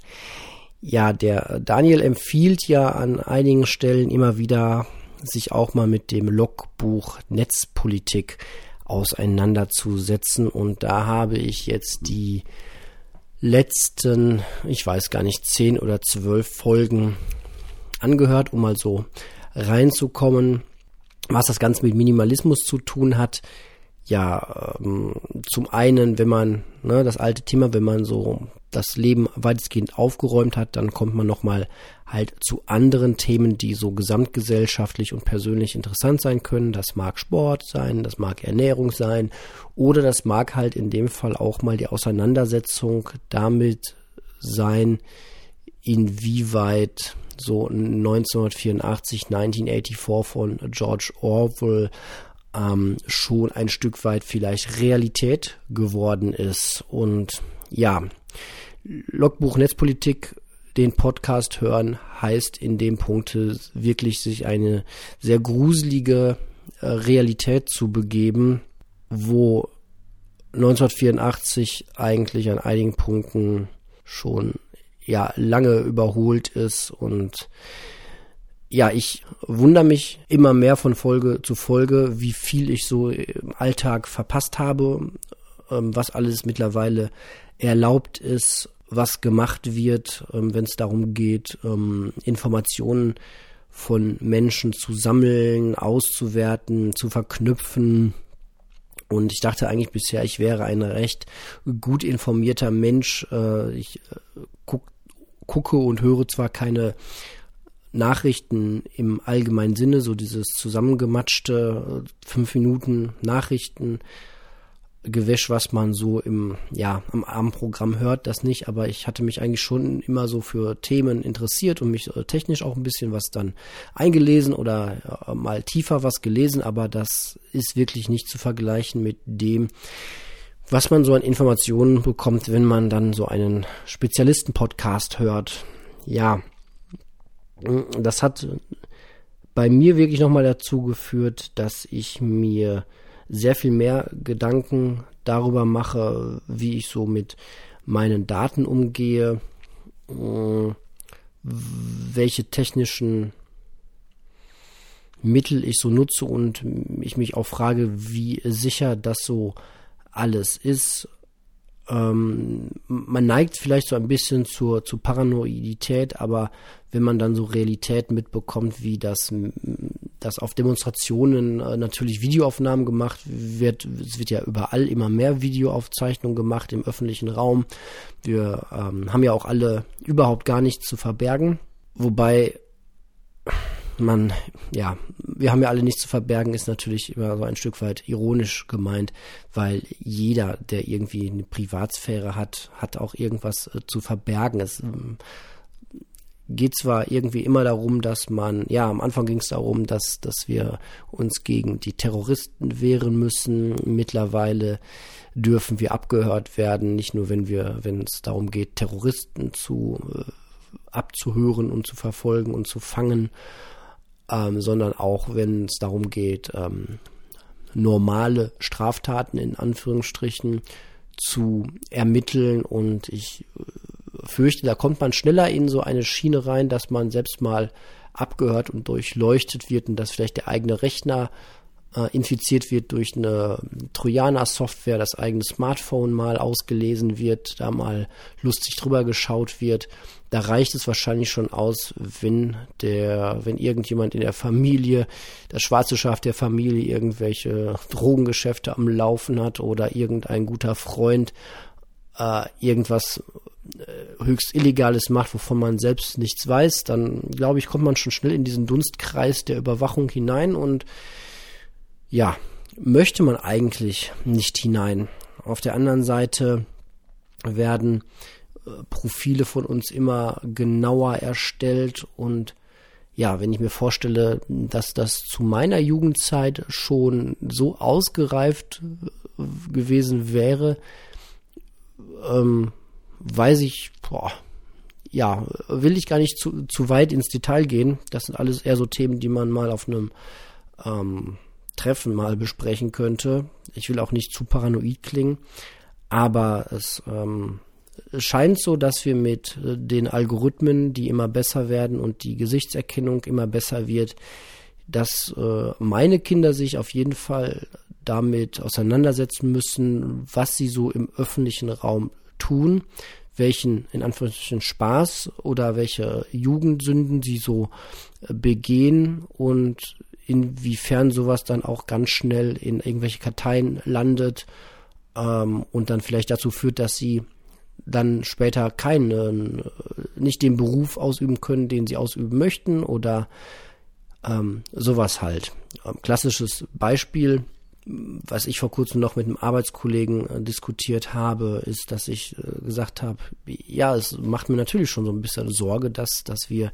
[SPEAKER 1] ja, der Daniel empfiehlt ja an einigen Stellen immer wieder, sich auch mal mit dem Logbuch Netzpolitik auseinanderzusetzen. Und da habe ich jetzt die letzten, ich weiß gar nicht, zehn oder zwölf Folgen angehört, um mal so reinzukommen, was das Ganze mit Minimalismus zu tun hat. Ja, ähm, zum einen, wenn man, ne, das alte Thema, wenn man so das Leben weitestgehend aufgeräumt hat, dann kommt man nochmal halt zu anderen Themen, die so gesamtgesellschaftlich und persönlich interessant sein können. Das mag Sport sein, das mag Ernährung sein oder das mag halt in dem Fall auch mal die Auseinandersetzung damit sein, inwieweit so 1984, 1984 von George Orwell ähm, schon ein Stück weit vielleicht Realität geworden ist. Und ja, Logbuch Netzpolitik, den Podcast hören, heißt in dem Punkt wirklich sich eine sehr gruselige äh, Realität zu begeben, wo 1984 eigentlich an einigen Punkten schon ja lange überholt ist und ja, ich wundere mich immer mehr von Folge zu Folge, wie viel ich so im Alltag verpasst habe, ähm, was alles mittlerweile erlaubt ist, was gemacht wird, ähm, wenn es darum geht, ähm, Informationen von Menschen zu sammeln, auszuwerten, zu verknüpfen. Und ich dachte eigentlich bisher, ich wäre ein recht gut informierter Mensch. Äh, ich äh, guck, gucke und höre zwar keine Nachrichten im allgemeinen Sinne, so dieses zusammengematschte fünf Minuten Nachrichten, Gewäsch, was man so im, ja, am Abendprogramm hört, das nicht, aber ich hatte mich eigentlich schon immer so für Themen interessiert und mich äh, technisch auch ein bisschen was dann eingelesen oder äh, mal tiefer was gelesen, aber das ist wirklich nicht zu vergleichen mit dem, was man so an Informationen bekommt, wenn man dann so einen Spezialisten-Podcast hört. Ja, das hat bei mir wirklich nochmal dazu geführt, dass ich mir sehr viel mehr Gedanken darüber mache, wie ich so mit meinen Daten umgehe, äh, welche technischen Mittel ich so nutze und ich mich auch frage, wie sicher das so alles ist, ähm, man neigt vielleicht so ein bisschen zur, zur Paranoidität, aber wenn man dann so Realität mitbekommt, wie das, dass auf Demonstrationen äh, natürlich Videoaufnahmen gemacht wird, es wird ja überall immer mehr Videoaufzeichnungen gemacht im öffentlichen Raum. Wir ähm, haben ja auch alle überhaupt gar nichts zu verbergen, wobei man, ja, wir haben ja alle nichts zu verbergen, ist natürlich immer so ein Stück weit ironisch gemeint, weil jeder, der irgendwie eine Privatsphäre hat, hat auch irgendwas äh, zu verbergen. Es ähm, geht zwar irgendwie immer darum, dass man, ja, am Anfang ging es darum, dass, dass wir uns gegen die Terroristen wehren müssen. Mittlerweile dürfen wir abgehört werden, nicht nur wenn wir, wenn es darum geht, Terroristen zu äh, abzuhören und zu verfolgen und zu fangen ähm, sondern auch wenn es darum geht, ähm, normale Straftaten in Anführungsstrichen zu ermitteln. Und ich äh, fürchte, da kommt man schneller in so eine Schiene rein, dass man selbst mal abgehört und durchleuchtet wird und dass vielleicht der eigene Rechner infiziert wird durch eine Trojaner-Software, das eigene Smartphone mal ausgelesen wird, da mal lustig drüber geschaut wird. Da reicht es wahrscheinlich schon aus, wenn der, wenn irgendjemand in der Familie, das schwarze Schaf der Familie irgendwelche Drogengeschäfte am Laufen hat oder irgendein guter Freund äh, irgendwas äh, höchst Illegales macht, wovon man selbst nichts weiß, dann glaube ich, kommt man schon schnell in diesen Dunstkreis der Überwachung hinein und ja, möchte man eigentlich nicht hinein. Auf der anderen Seite werden äh, Profile von uns immer genauer erstellt und ja, wenn ich mir vorstelle, dass das zu meiner Jugendzeit schon so ausgereift äh, gewesen wäre, ähm, weiß ich, boah, ja, will ich gar nicht zu, zu weit ins Detail gehen. Das sind alles eher so Themen, die man mal auf einem ähm, Treffen mal besprechen könnte. Ich will auch nicht zu paranoid klingen, aber es ähm, scheint so, dass wir mit äh, den Algorithmen, die immer besser werden und die Gesichtserkennung immer besser wird, dass äh, meine Kinder sich auf jeden Fall damit auseinandersetzen müssen, was sie so im öffentlichen Raum tun, welchen in Anführungsstrichen Spaß oder welche Jugendsünden sie so begehen und inwiefern sowas dann auch ganz schnell in irgendwelche Karteien landet ähm, und dann vielleicht dazu führt, dass sie dann später keinen, äh, nicht den Beruf ausüben können, den sie ausüben möchten oder ähm, sowas halt. Ähm, klassisches Beispiel, was ich vor kurzem noch mit einem Arbeitskollegen äh, diskutiert habe, ist, dass ich äh, gesagt habe, ja, es macht mir natürlich schon so ein bisschen Sorge, dass, dass wir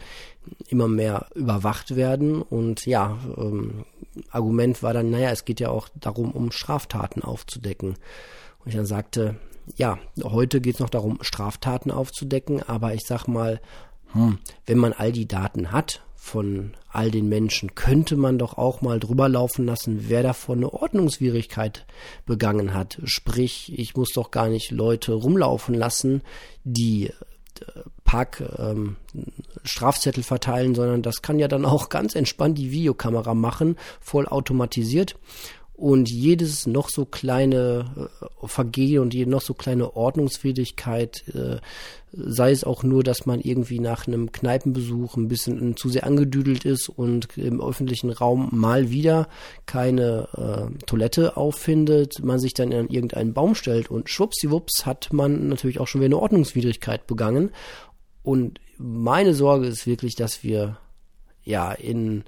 [SPEAKER 1] immer mehr überwacht werden. Und ja, ähm, Argument war dann, naja, es geht ja auch darum, um Straftaten aufzudecken. Und ich dann sagte, ja, heute geht es noch darum, Straftaten aufzudecken, aber ich sag mal, hm, wenn man all die Daten hat von all den Menschen, könnte man doch auch mal drüber laufen lassen, wer davon eine Ordnungswidrigkeit begangen hat. Sprich, ich muss doch gar nicht Leute rumlaufen lassen, die Park ähm, Strafzettel verteilen, sondern das kann ja dann auch ganz entspannt die Videokamera machen, voll automatisiert und jedes noch so kleine äh, Vergehen und jede noch so kleine Ordnungswidrigkeit, äh, sei es auch nur, dass man irgendwie nach einem Kneipenbesuch ein bisschen zu sehr angedüdelt ist und im öffentlichen Raum mal wieder keine äh, Toilette auffindet, man sich dann an irgendeinen Baum stellt und schwuppsiwupps hat man natürlich auch schon wieder eine Ordnungswidrigkeit begangen. Und meine Sorge ist wirklich, dass wir ja in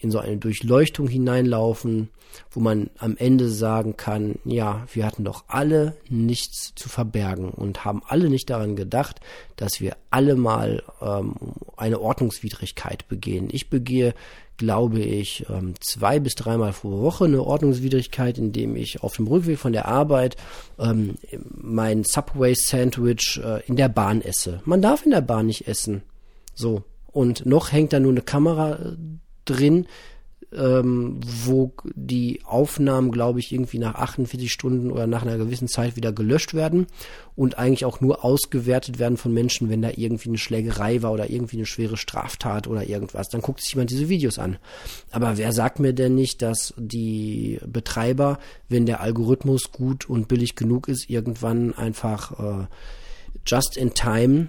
[SPEAKER 1] in so eine Durchleuchtung hineinlaufen, wo man am Ende sagen kann, ja, wir hatten doch alle nichts zu verbergen und haben alle nicht daran gedacht, dass wir alle mal ähm, eine Ordnungswidrigkeit begehen. Ich begehe, glaube ich, ähm, zwei bis dreimal pro Woche eine Ordnungswidrigkeit, indem ich auf dem Rückweg von der Arbeit ähm, mein Subway-Sandwich äh, in der Bahn esse. Man darf in der Bahn nicht essen. So. Und noch hängt da nur eine Kamera äh, drin, ähm, wo die Aufnahmen, glaube ich, irgendwie nach 48 Stunden oder nach einer gewissen Zeit wieder gelöscht werden und eigentlich auch nur ausgewertet werden von Menschen, wenn da irgendwie eine Schlägerei war oder irgendwie eine schwere Straftat oder irgendwas. Dann guckt sich jemand diese Videos an. Aber wer sagt mir denn nicht, dass die Betreiber, wenn der Algorithmus gut und billig genug ist, irgendwann einfach äh, just in time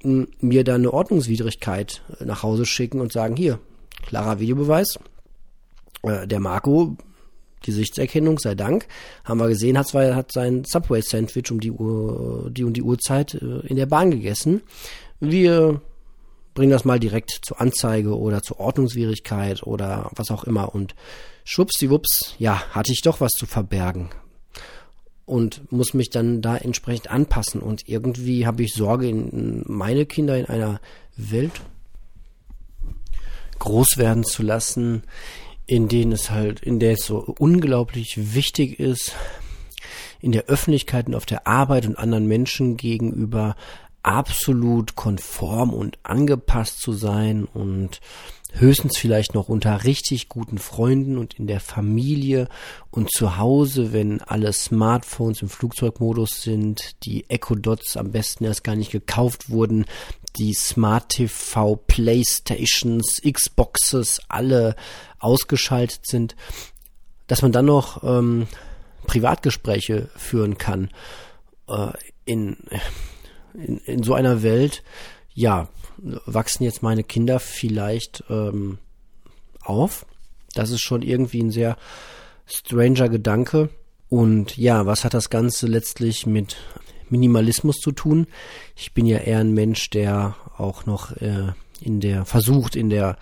[SPEAKER 1] mir da eine Ordnungswidrigkeit nach Hause schicken und sagen, hier, klarer Videobeweis. Äh, der Marco, Gesichtserkennung sei Dank, haben wir gesehen, hat zwar hat sein Subway Sandwich um die Uhr, die und die Uhrzeit äh, in der Bahn gegessen. Wir bringen das mal direkt zur Anzeige oder zur Ordnungswidrigkeit oder was auch immer und schwuppsdiwupps, ja, hatte ich doch was zu verbergen und muss mich dann da entsprechend anpassen und irgendwie habe ich Sorge in meine Kinder in einer Welt groß werden zu lassen, in denen es halt, in der es so unglaublich wichtig ist, in der Öffentlichkeit und auf der Arbeit und anderen Menschen gegenüber absolut konform und angepasst zu sein und höchstens vielleicht noch unter richtig guten Freunden und in der Familie und zu Hause, wenn alle Smartphones im Flugzeugmodus sind, die Echo Dots am besten erst gar nicht gekauft wurden, die Smart TV, Playstations, Xboxes alle ausgeschaltet sind, dass man dann noch ähm, Privatgespräche führen kann äh, in, in, in so einer Welt, ja, wachsen jetzt meine Kinder vielleicht ähm, auf. Das ist schon irgendwie ein sehr stranger Gedanke. Und ja, was hat das Ganze letztlich mit Minimalismus zu tun? Ich bin ja eher ein Mensch, der auch noch äh, in der versucht, in der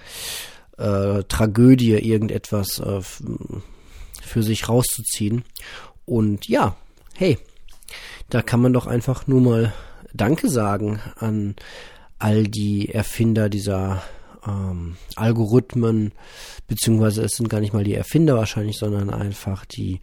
[SPEAKER 1] äh, Tragödie irgendetwas äh, für sich rauszuziehen. Und ja, hey, da kann man doch einfach nur mal Danke sagen an all die Erfinder dieser ähm, Algorithmen, beziehungsweise es sind gar nicht mal die Erfinder wahrscheinlich, sondern einfach die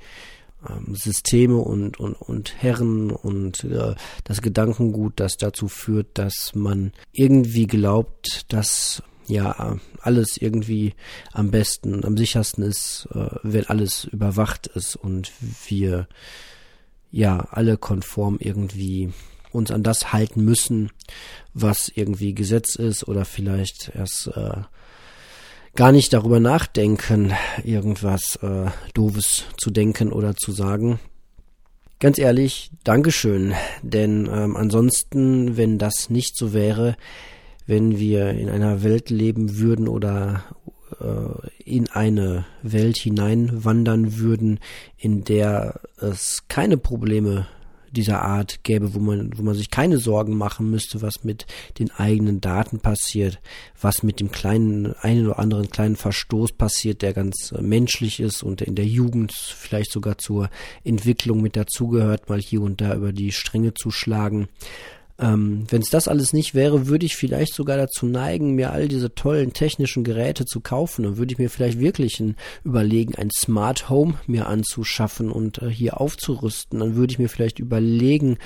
[SPEAKER 1] ähm, Systeme und, und, und Herren und äh, das Gedankengut, das dazu führt, dass man irgendwie glaubt, dass ja alles irgendwie am besten, am sichersten ist, äh, wenn alles überwacht ist und wir ja alle konform irgendwie uns an das halten müssen, was irgendwie Gesetz ist oder vielleicht erst äh, gar nicht darüber nachdenken, irgendwas äh, Doofes zu denken oder zu sagen. Ganz ehrlich, Dankeschön, denn ähm, ansonsten, wenn das nicht so wäre, wenn wir in einer Welt leben würden oder äh, in eine Welt hineinwandern würden, in der es keine Probleme dieser Art gäbe, wo man, wo man sich keine Sorgen machen müsste, was mit den eigenen Daten passiert, was mit dem kleinen, einen oder anderen kleinen Verstoß passiert, der ganz äh, menschlich ist und in der Jugend vielleicht sogar zur Entwicklung mit dazugehört, mal hier und da über die Stränge zu schlagen. Ähm, Wenn es das alles nicht wäre, würde ich vielleicht sogar dazu neigen, mir all diese tollen technischen Geräte zu kaufen. Dann würde ich mir vielleicht wirklich ein, überlegen, ein Smart Home mir anzuschaffen und äh, hier aufzurüsten. Dann würde ich mir vielleicht überlegen,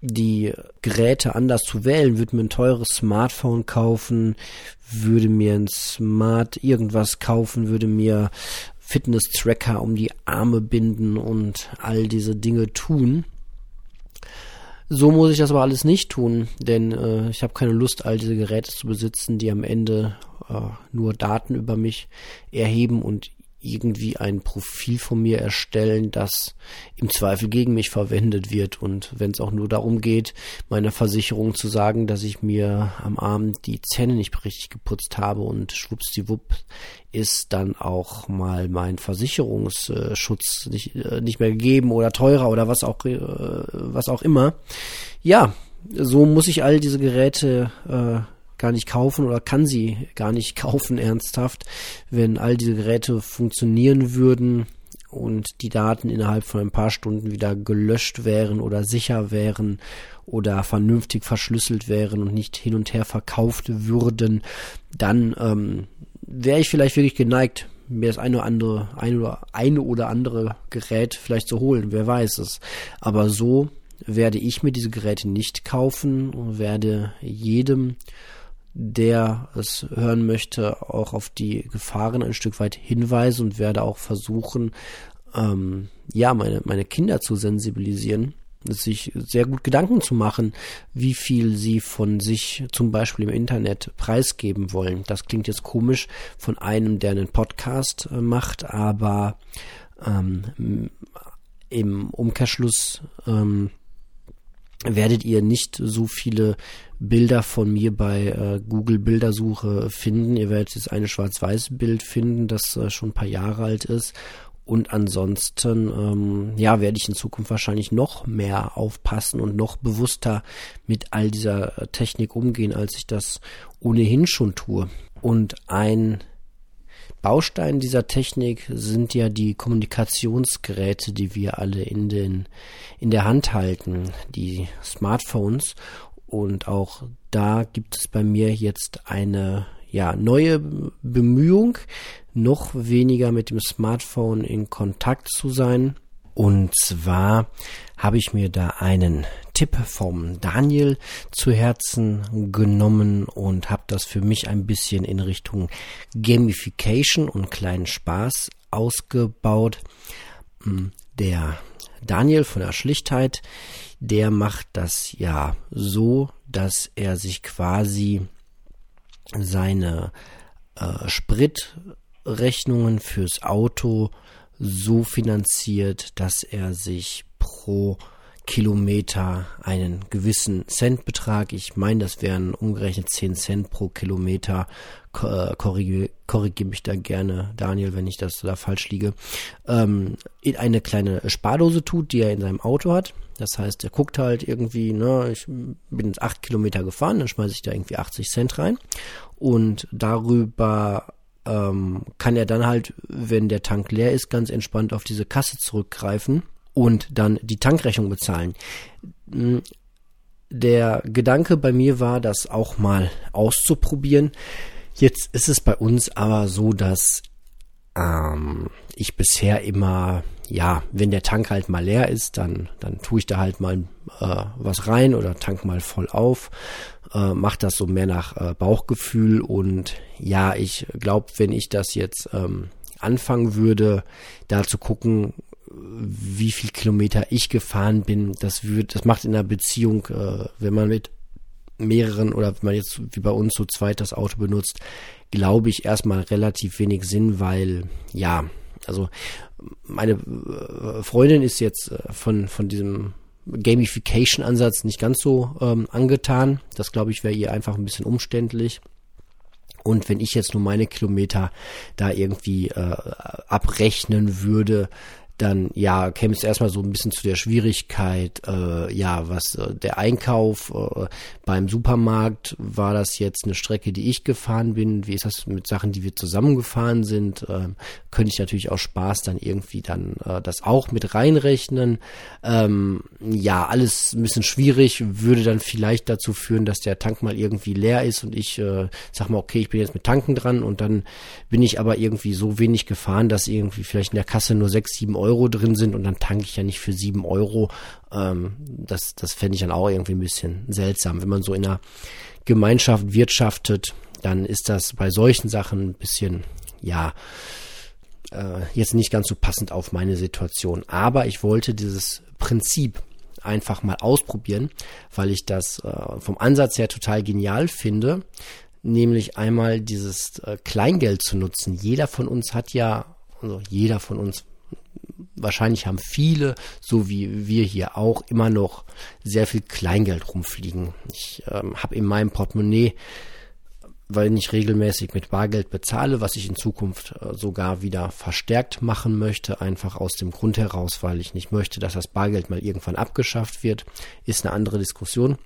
[SPEAKER 1] die Geräte anders zu wählen, würde mir ein teures Smartphone kaufen, würde mir ein Smart irgendwas kaufen, würde mir Fitness-Tracker um die Arme binden und all diese Dinge tun. So muss ich das aber alles nicht tun, denn äh, ich habe keine Lust, all diese Geräte zu besitzen, die am Ende äh, nur Daten über mich erheben und irgendwie ein Profil von mir erstellen, das im Zweifel gegen mich verwendet wird. Und wenn es auch nur darum geht, meiner Versicherung zu sagen, dass ich mir am Abend die Zähne nicht richtig geputzt habe und schwuppsdiwupp ist dann auch mal mein Versicherungsschutz nicht, äh, nicht mehr gegeben oder teurer oder was auch, äh, was auch immer. Ja, so muss ich all diese Geräte äh, gar nicht kaufen oder kann sie gar nicht kaufen ernsthaft, wenn all diese Geräte funktionieren würden und die Daten innerhalb von ein paar Stunden wieder gelöscht wären oder sicher wären oder vernünftig verschlüsselt wären und nicht hin und her verkauft würden, dann ähm, wäre ich vielleicht wirklich geneigt, mir das eine oder andere, eine oder, eine oder andere Gerät vielleicht zu holen, wer weiß es. Aber so werde ich mir diese Geräte nicht kaufen und werde jedem, der es hören möchte, auch auf die Gefahren ein Stück weit hinweisen und werde auch versuchen, ähm, ja, meine, meine Kinder zu sensibilisieren sich sehr gut Gedanken zu machen, wie viel sie von sich zum Beispiel im Internet preisgeben wollen. Das klingt jetzt komisch von einem, der einen Podcast äh, macht, aber ähm, im Umkehrschluss ähm, werdet ihr nicht so viele Bilder von mir bei äh, Google Bildersuche finden. Ihr werdet jetzt eine Schwarz-Weiß-Bild finden, das äh, schon ein paar Jahre alt ist und ansonsten, ähm, ja, werde ich in Zukunft wahrscheinlich noch mehr aufpassen und noch bewusster mit all dieser äh, Technik umgehen, als ich das ohnehin schon tue. Und ein Baustein dieser Technik sind ja die Kommunikationsgeräte, die wir alle in den, in der Hand halten, die Smartphones. Und auch da gibt es bei mir jetzt eine ja, neue Bemühung, noch weniger mit dem Smartphone in Kontakt zu sein. Und zwar habe ich mir da einen Tipp vom Daniel zu Herzen genommen und habe das für mich ein bisschen in Richtung Gamification und kleinen Spaß ausgebaut. Hm, der Daniel von der Schlichtheit, der macht das ja so, dass er sich quasi seine äh, Spritrechnungen fürs Auto so finanziert, dass er sich pro Kilometer einen gewissen Centbetrag, ich meine, das wären umgerechnet 10 Cent pro Kilometer, äh, korrigiere korrigier mich da gerne, Daniel, wenn ich das da falsch liege, ähm, in eine kleine Spardose tut, die er in seinem Auto hat. Das heißt, er guckt halt irgendwie, ne, ich bin jetzt 8 Kilometer gefahren, dann schmeiße ich da irgendwie 80 Cent rein und darüber ähm, kann er dann halt, wenn der Tank leer ist, ganz entspannt auf diese Kasse zurückgreifen und dann die Tankrechnung bezahlen. Hm, der Gedanke bei mir war, das auch mal auszuprobieren. Jetzt ist es bei uns aber so, dass ähm, ich bisher immer, ja, wenn der Tank halt mal leer ist, dann, dann tue ich da halt mal äh, was rein oder tank mal voll auf äh, macht das so mehr nach äh, Bauchgefühl und ja, ich glaube, wenn ich das jetzt ähm, anfangen würde, da zu gucken, wie viel Kilometer ich gefahren bin, das wird, das macht in einer Beziehung, äh, wenn man mit mehreren oder wenn man jetzt wie bei uns zu zweit das Auto benutzt, glaube ich erstmal relativ wenig Sinn, weil ja, also meine äh, Freundin ist jetzt äh, von, von diesem Gamification-Ansatz nicht ganz so ähm, angetan. Das glaube ich wäre ihr einfach ein bisschen umständlich. Und wenn ich jetzt nur meine Kilometer da irgendwie äh, abrechnen würde, dann ja käme es erstmal so ein bisschen zu der Schwierigkeit, äh, ja, was äh, der Einkauf äh, beim Supermarkt war das jetzt eine Strecke, die ich gefahren bin. Wie ist das mit Sachen, die wir zusammengefahren sind? Äh, könnte ich natürlich auch Spaß dann irgendwie dann äh, das auch mit reinrechnen. Ähm, ja, alles ein bisschen schwierig, würde dann vielleicht dazu führen, dass der Tank mal irgendwie leer ist und ich äh, sag mal, okay, ich bin jetzt mit Tanken dran und dann bin ich aber irgendwie so wenig gefahren, dass irgendwie vielleicht in der Kasse nur sechs, sieben Euro drin sind und dann tanke ich ja nicht für sieben Euro. Ähm, das das fände ich dann auch irgendwie ein bisschen seltsam. Wenn man so in einer Gemeinschaft wirtschaftet, dann ist das bei solchen Sachen ein bisschen, ja, äh, jetzt nicht ganz so passend auf meine Situation. Aber ich wollte dieses Prinzip einfach mal ausprobieren, weil ich das äh, vom Ansatz her total genial finde, nämlich einmal dieses äh, Kleingeld zu nutzen. Jeder von uns hat ja, also jeder von uns wahrscheinlich haben viele, so wie wir hier auch, immer noch sehr viel Kleingeld rumfliegen. Ich ähm, habe in meinem Portemonnaie, weil ich regelmäßig mit Bargeld bezahle, was ich in Zukunft äh, sogar wieder verstärkt machen möchte, einfach aus dem Grund heraus, weil ich nicht möchte, dass das Bargeld mal irgendwann abgeschafft wird, ist eine andere Diskussion.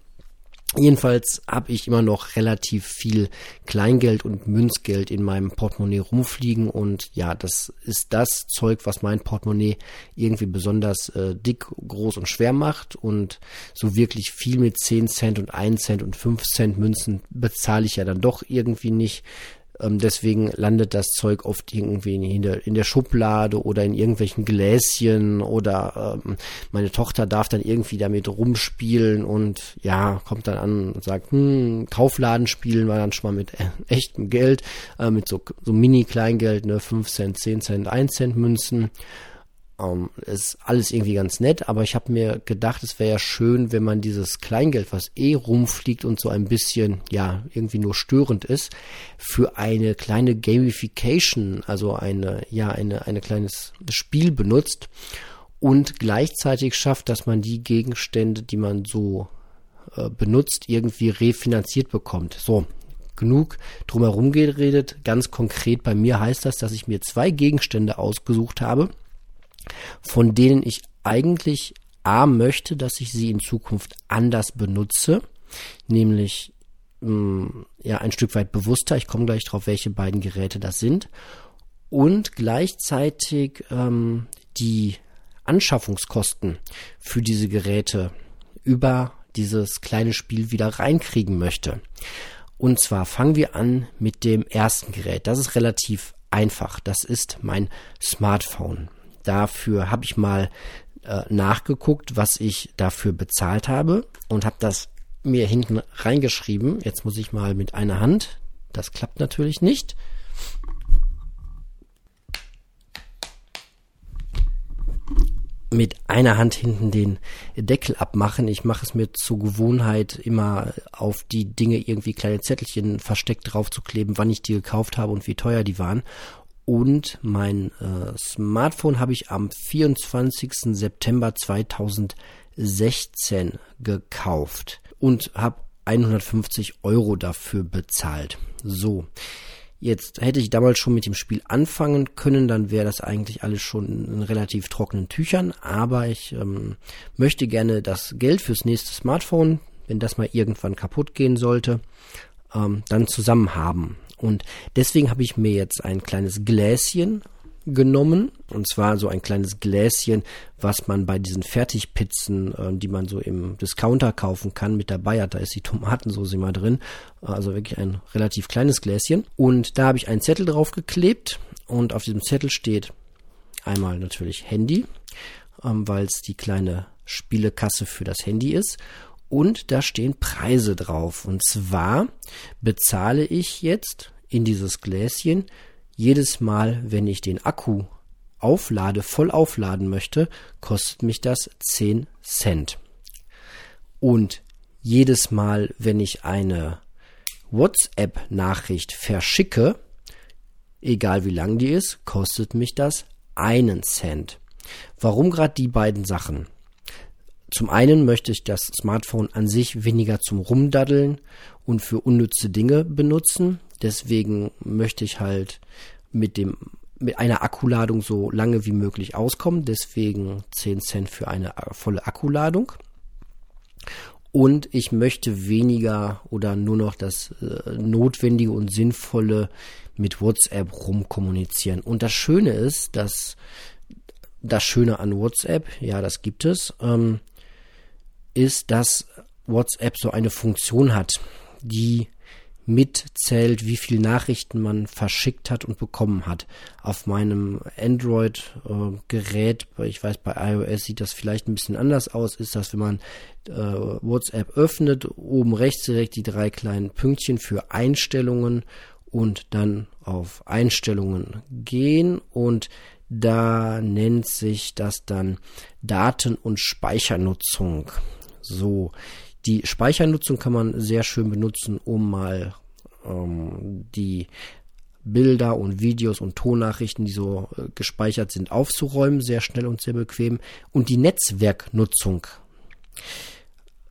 [SPEAKER 1] Jedenfalls habe ich immer noch relativ viel Kleingeld und Münzgeld in meinem Portemonnaie rumfliegen und ja, das ist das Zeug, was mein Portemonnaie irgendwie besonders äh, dick, groß und schwer macht und so wirklich viel mit 10 Cent und 1 Cent und 5 Cent Münzen bezahle ich ja dann doch irgendwie nicht. Ähm, deswegen landet das Zeug oft irgendwie in der, in der Schublade oder in irgendwelchen Gläschen oder ähm, meine Tochter darf dann irgendwie damit rumspielen und ja, kommt dann an und sagt, hm, Kaufladen spielen wir dann schon mal mit äh, echtem Geld, äh, mit so, so Mini-Kleingeld, ne, 5 Cent, 10 Cent, 1 Cent Münzen. Ähm, ist alles irgendwie ganz nett, aber ich habe mir gedacht, es wäre ja schön, wenn man dieses Kleingeld, was eh rumfliegt und so ein bisschen, ja, irgendwie nur störend ist, für eine kleine Gamification, also eine, ja, eine, eine kleines Spiel benutzt und gleichzeitig schafft, dass man die Gegenstände, die man so äh, benutzt, irgendwie refinanziert bekommt. So, genug drumherum geredet. Ganz konkret bei mir heißt das, dass ich mir zwei Gegenstände ausgesucht habe, von denen ich eigentlich A möchte, dass ich sie in Zukunft anders benutze, nämlich mh, mm, ja ein Stück weit bewusster. Ich komme gleich drauf, welche beiden Geräte das sind und gleichzeitig ähm, die Anschaffungskosten für diese Geräte über dieses kleine Spiel wieder reinkriegen möchte. Und zwar fangen wir an mit dem ersten Gerät. Das ist relativ einfach. Das ist mein Smartphone. Dafür habe ich mal äh, nachgeguckt, was ich dafür bezahlt habe und habe das mir hinten reingeschrieben. Jetzt muss ich mal mit einer Hand. Das klappt natürlich nicht. mit einer Hand hinten den Deckel abmachen. Ich mache es mir zur Gewohnheit, immer auf die Dinge irgendwie kleine Zettelchen versteckt drauf zu kleben, wann ich die gekauft habe und wie teuer die waren. Und mein äh, Smartphone habe ich am 24. September 2016 gekauft und habe 150 Euro dafür bezahlt. So. Jetzt hätte ich damals schon mit dem Spiel anfangen können, dann wäre das eigentlich alles schon in relativ trockenen Tüchern. Aber ich ähm, möchte gerne das Geld fürs nächste Smartphone, wenn das mal irgendwann kaputt gehen sollte, ähm, dann zusammen haben. Und deswegen habe ich mir jetzt ein kleines Gläschen genommen. Und zwar so ein kleines Gläschen, was man bei diesen Fertigpizzen, äh, die man so im Discounter kaufen kann, mit dabei hat. Da ist die Tomatensauce immer drin. Also wirklich ein relativ kleines Gläschen. Und da habe ich einen Zettel drauf geklebt. Und auf diesem Zettel steht einmal natürlich Handy, ähm, weil es die kleine Spielekasse für das Handy ist und da stehen Preise drauf. Und zwar bezahle ich jetzt in dieses Gläschen jedes Mal, wenn ich den Akku auflade, voll aufladen möchte, kostet mich das 10 Cent. Und jedes Mal, wenn ich eine WhatsApp-Nachricht verschicke, egal wie lang die ist, kostet mich das einen Cent. Warum gerade die beiden Sachen? Zum einen möchte ich das Smartphone an sich weniger zum Rumdaddeln und für unnütze Dinge benutzen. Deswegen möchte ich halt mit dem mit einer Akkuladung so lange wie möglich auskommen. Deswegen 10 Cent für eine volle Akkuladung. Und ich möchte weniger oder nur noch das äh, Notwendige und Sinnvolle mit WhatsApp rumkommunizieren. Und das Schöne ist, dass das Schöne an WhatsApp, ja, das gibt es, ähm, ist, dass WhatsApp so eine Funktion hat, die mitzählt, wie viel Nachrichten man verschickt hat und bekommen hat. Auf meinem Android-Gerät, ich weiß, bei iOS sieht das vielleicht ein bisschen anders aus, ist das, wenn man äh, WhatsApp öffnet, oben rechts direkt die drei kleinen Pünktchen für Einstellungen und dann auf Einstellungen gehen und da nennt sich das dann Daten- und Speichernutzung. So, die Speichernutzung kann man sehr schön benutzen, um mal ähm, die Bilder und Videos und Tonnachrichten, die so äh, gespeichert sind, aufzuräumen, sehr schnell und sehr bequem. Und die Netzwerknutzung.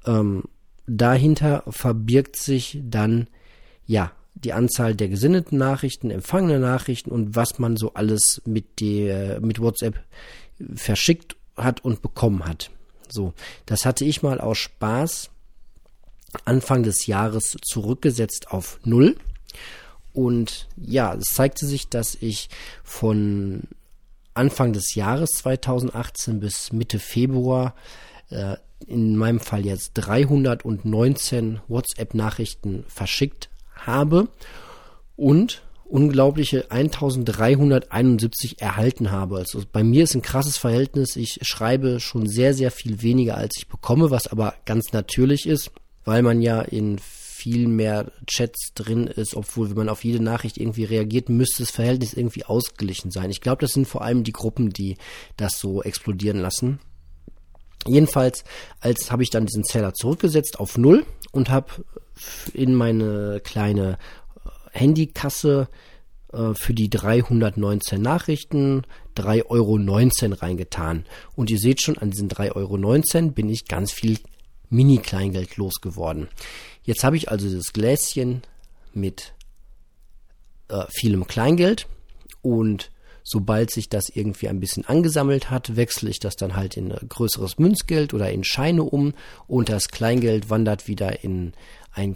[SPEAKER 1] Ähm, dahinter verbirgt sich dann ja die Anzahl der gesendeten Nachrichten, empfangene Nachrichten und was man so alles mit der mit WhatsApp verschickt hat und bekommen hat. So, das hatte ich mal aus Spaß Anfang des Jahres zurückgesetzt auf Null. Und ja, es zeigte sich, dass ich von Anfang des Jahres 2018 bis Mitte Februar äh, in meinem Fall jetzt 319 WhatsApp-Nachrichten verschickt habe und unglaubliche 1371 erhalten habe. Also bei mir ist ein krasses Verhältnis. Ich schreibe schon sehr, sehr viel weniger, als ich bekomme, was aber ganz natürlich ist, weil man ja in viel mehr Chats drin ist, obwohl wenn man auf jede Nachricht irgendwie reagiert, müsste das Verhältnis irgendwie ausgeglichen sein. Ich glaube, das sind vor allem die Gruppen, die das so explodieren lassen. Jedenfalls, als habe ich dann diesen Zähler zurückgesetzt auf null und habe in meine kleine Handykasse äh, für die 319 Nachrichten 3,19 Euro reingetan. Und ihr seht schon, an diesen 3,19 Euro bin ich ganz viel Mini-Kleingeld losgeworden. Jetzt habe ich also das Gläschen mit äh, vielem Kleingeld und sobald sich das irgendwie ein bisschen angesammelt hat, wechsle ich das dann halt in größeres Münzgeld oder in Scheine um und das Kleingeld wandert wieder in ein,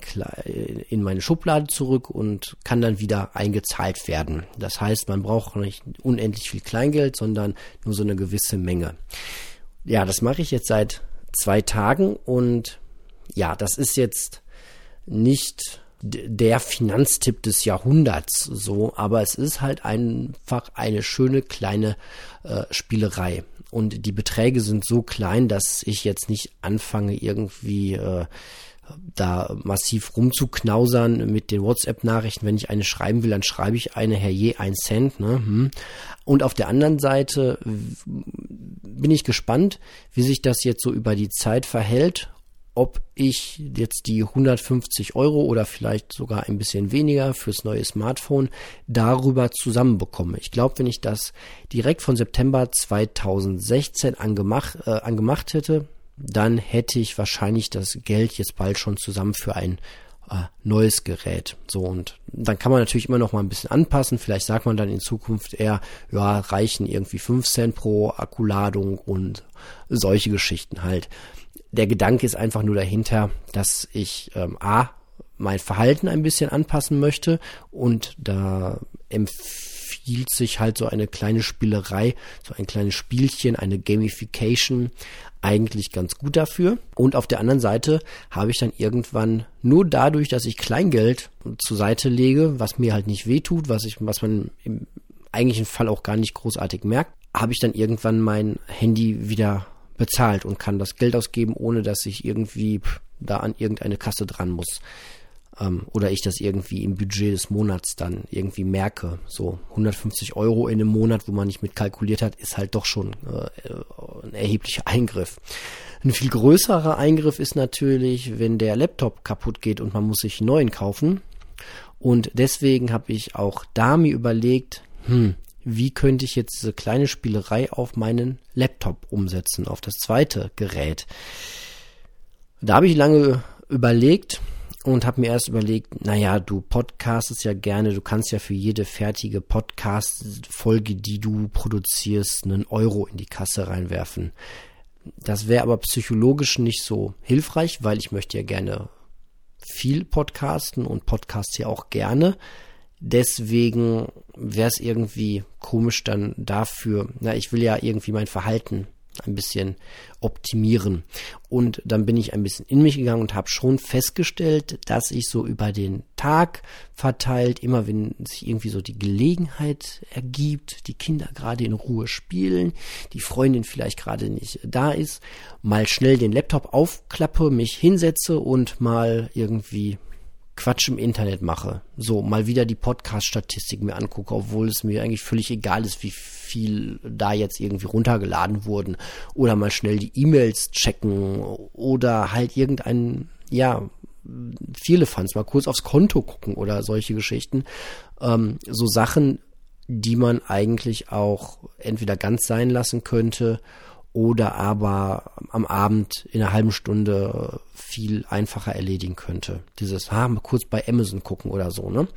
[SPEAKER 1] in meine Schublade zurück und kann dann wieder eingezahlt werden. Das heißt, man braucht nicht unendlich viel Kleingeld, sondern nur so eine gewisse Menge. Ja, das mache ich jetzt seit zwei Tagen und ja, das ist jetzt nicht der Finanztipp des Jahrhunderts so, aber es ist halt einfach eine schöne kleine äh, Spielerei. Und die Beträge sind so klein, dass ich jetzt nicht anfange, irgendwie äh, da massiv rumzuknausern mit den WhatsApp-Nachrichten. Wenn ich eine schreiben will, dann schreibe ich eine herje ein Cent. Ne? Hm. Und auf der anderen Seite bin ich gespannt, wie sich das jetzt so über die Zeit verhält. Ob ich jetzt die 150 Euro oder vielleicht sogar ein bisschen weniger fürs neue Smartphone darüber zusammenbekomme. Ich glaube, wenn ich das direkt von September 2016 angemacht, äh, angemacht hätte, dann hätte ich wahrscheinlich das Geld jetzt bald schon zusammen für ein äh, neues Gerät. So und dann kann man natürlich immer noch mal ein bisschen anpassen. Vielleicht sagt man dann in Zukunft eher, ja, reichen irgendwie 5 Cent pro Akkuladung und solche Geschichten halt. Der Gedanke ist einfach nur dahinter, dass ich ähm, A, mein Verhalten ein bisschen anpassen möchte und da empfiehlt sich halt so eine kleine Spielerei, so ein kleines Spielchen, eine Gamification eigentlich ganz gut dafür. Und auf der anderen Seite habe ich dann irgendwann nur dadurch, dass ich Kleingeld zur Seite lege, was mir halt nicht wehtut, was ich, was man im eigentlichen Fall auch gar nicht großartig merkt, habe ich dann irgendwann mein Handy wieder bezahlt und kann das Geld ausgeben, ohne dass ich irgendwie da an irgendeine Kasse dran muss ähm, oder ich das irgendwie im Budget des Monats dann irgendwie merke. So 150 Euro in einem Monat, wo man nicht mit kalkuliert hat, ist halt doch schon äh, ein erheblicher Eingriff. Ein viel größerer Eingriff ist natürlich, wenn der Laptop kaputt geht und man muss sich einen neuen kaufen. Und deswegen habe ich auch da mir überlegt, hm, wie könnte ich jetzt diese kleine Spielerei auf meinen Laptop umsetzen, auf das zweite Gerät. Da habe ich lange überlegt und habe mir erst überlegt, naja, du podcastest ja gerne, du kannst ja für jede fertige Podcast-Folge, die du produzierst, einen Euro in die Kasse reinwerfen. Das wäre aber psychologisch nicht so hilfreich, weil ich möchte ja gerne viel podcasten und podcast ja auch gerne. Deswegen wäre es irgendwie komisch dann dafür, na, ich will ja irgendwie mein Verhalten ein bisschen optimieren. Und dann bin ich ein bisschen in mich gegangen und habe schon festgestellt, dass ich so über den Tag verteilt, immer wenn sich irgendwie so die Gelegenheit ergibt, die Kinder gerade in Ruhe spielen, die Freundin vielleicht gerade nicht da ist, mal schnell den Laptop aufklappe, mich hinsetze und mal irgendwie Quatsch im Internet mache. So, mal wieder die Podcast-Statistik mir angucke, obwohl es mir eigentlich völlig egal ist, wie viel da jetzt irgendwie runtergeladen wurden. Oder mal schnell die E-Mails checken oder halt irgendein, ja, viele Fans mal kurz aufs Konto gucken oder solche Geschichten. Ähm, so Sachen, die man eigentlich auch entweder ganz sein lassen könnte oder aber am Abend in einer halben Stunde viel einfacher erledigen könnte. Dieses, ha, mal kurz bei Amazon gucken oder so, ne?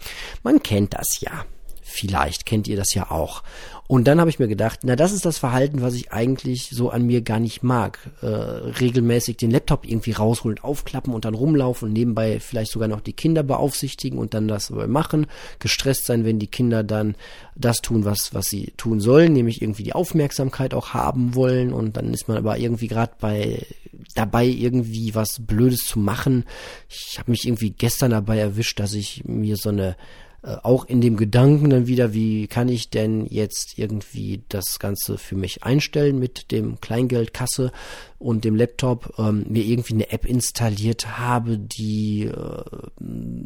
[SPEAKER 1] Man kennt das ja. Vielleicht kennt ihr das ja auch. Und dann habe ich mir gedacht, na, das ist das Verhalten, was ich eigentlich so an mir gar nicht mag. Äh, regelmäßig den Laptop irgendwie rausholen, aufklappen und dann rumlaufen und nebenbei vielleicht sogar noch die Kinder beaufsichtigen und dann das machen. Gestresst sein, wenn die Kinder dann das tun, was, was sie tun sollen, nämlich irgendwie die Aufmerksamkeit auch haben wollen. Und dann ist man aber irgendwie gerade bei dabei, irgendwie was Blödes zu machen. Ich habe mich irgendwie gestern dabei erwischt, dass ich mir so eine äh, auch in dem Gedanken dann wieder, wie kann ich denn jetzt irgendwie das Ganze für mich einstellen mit dem Kleingeldkasse und dem Laptop, ähm, mir irgendwie eine App installiert habe, die äh,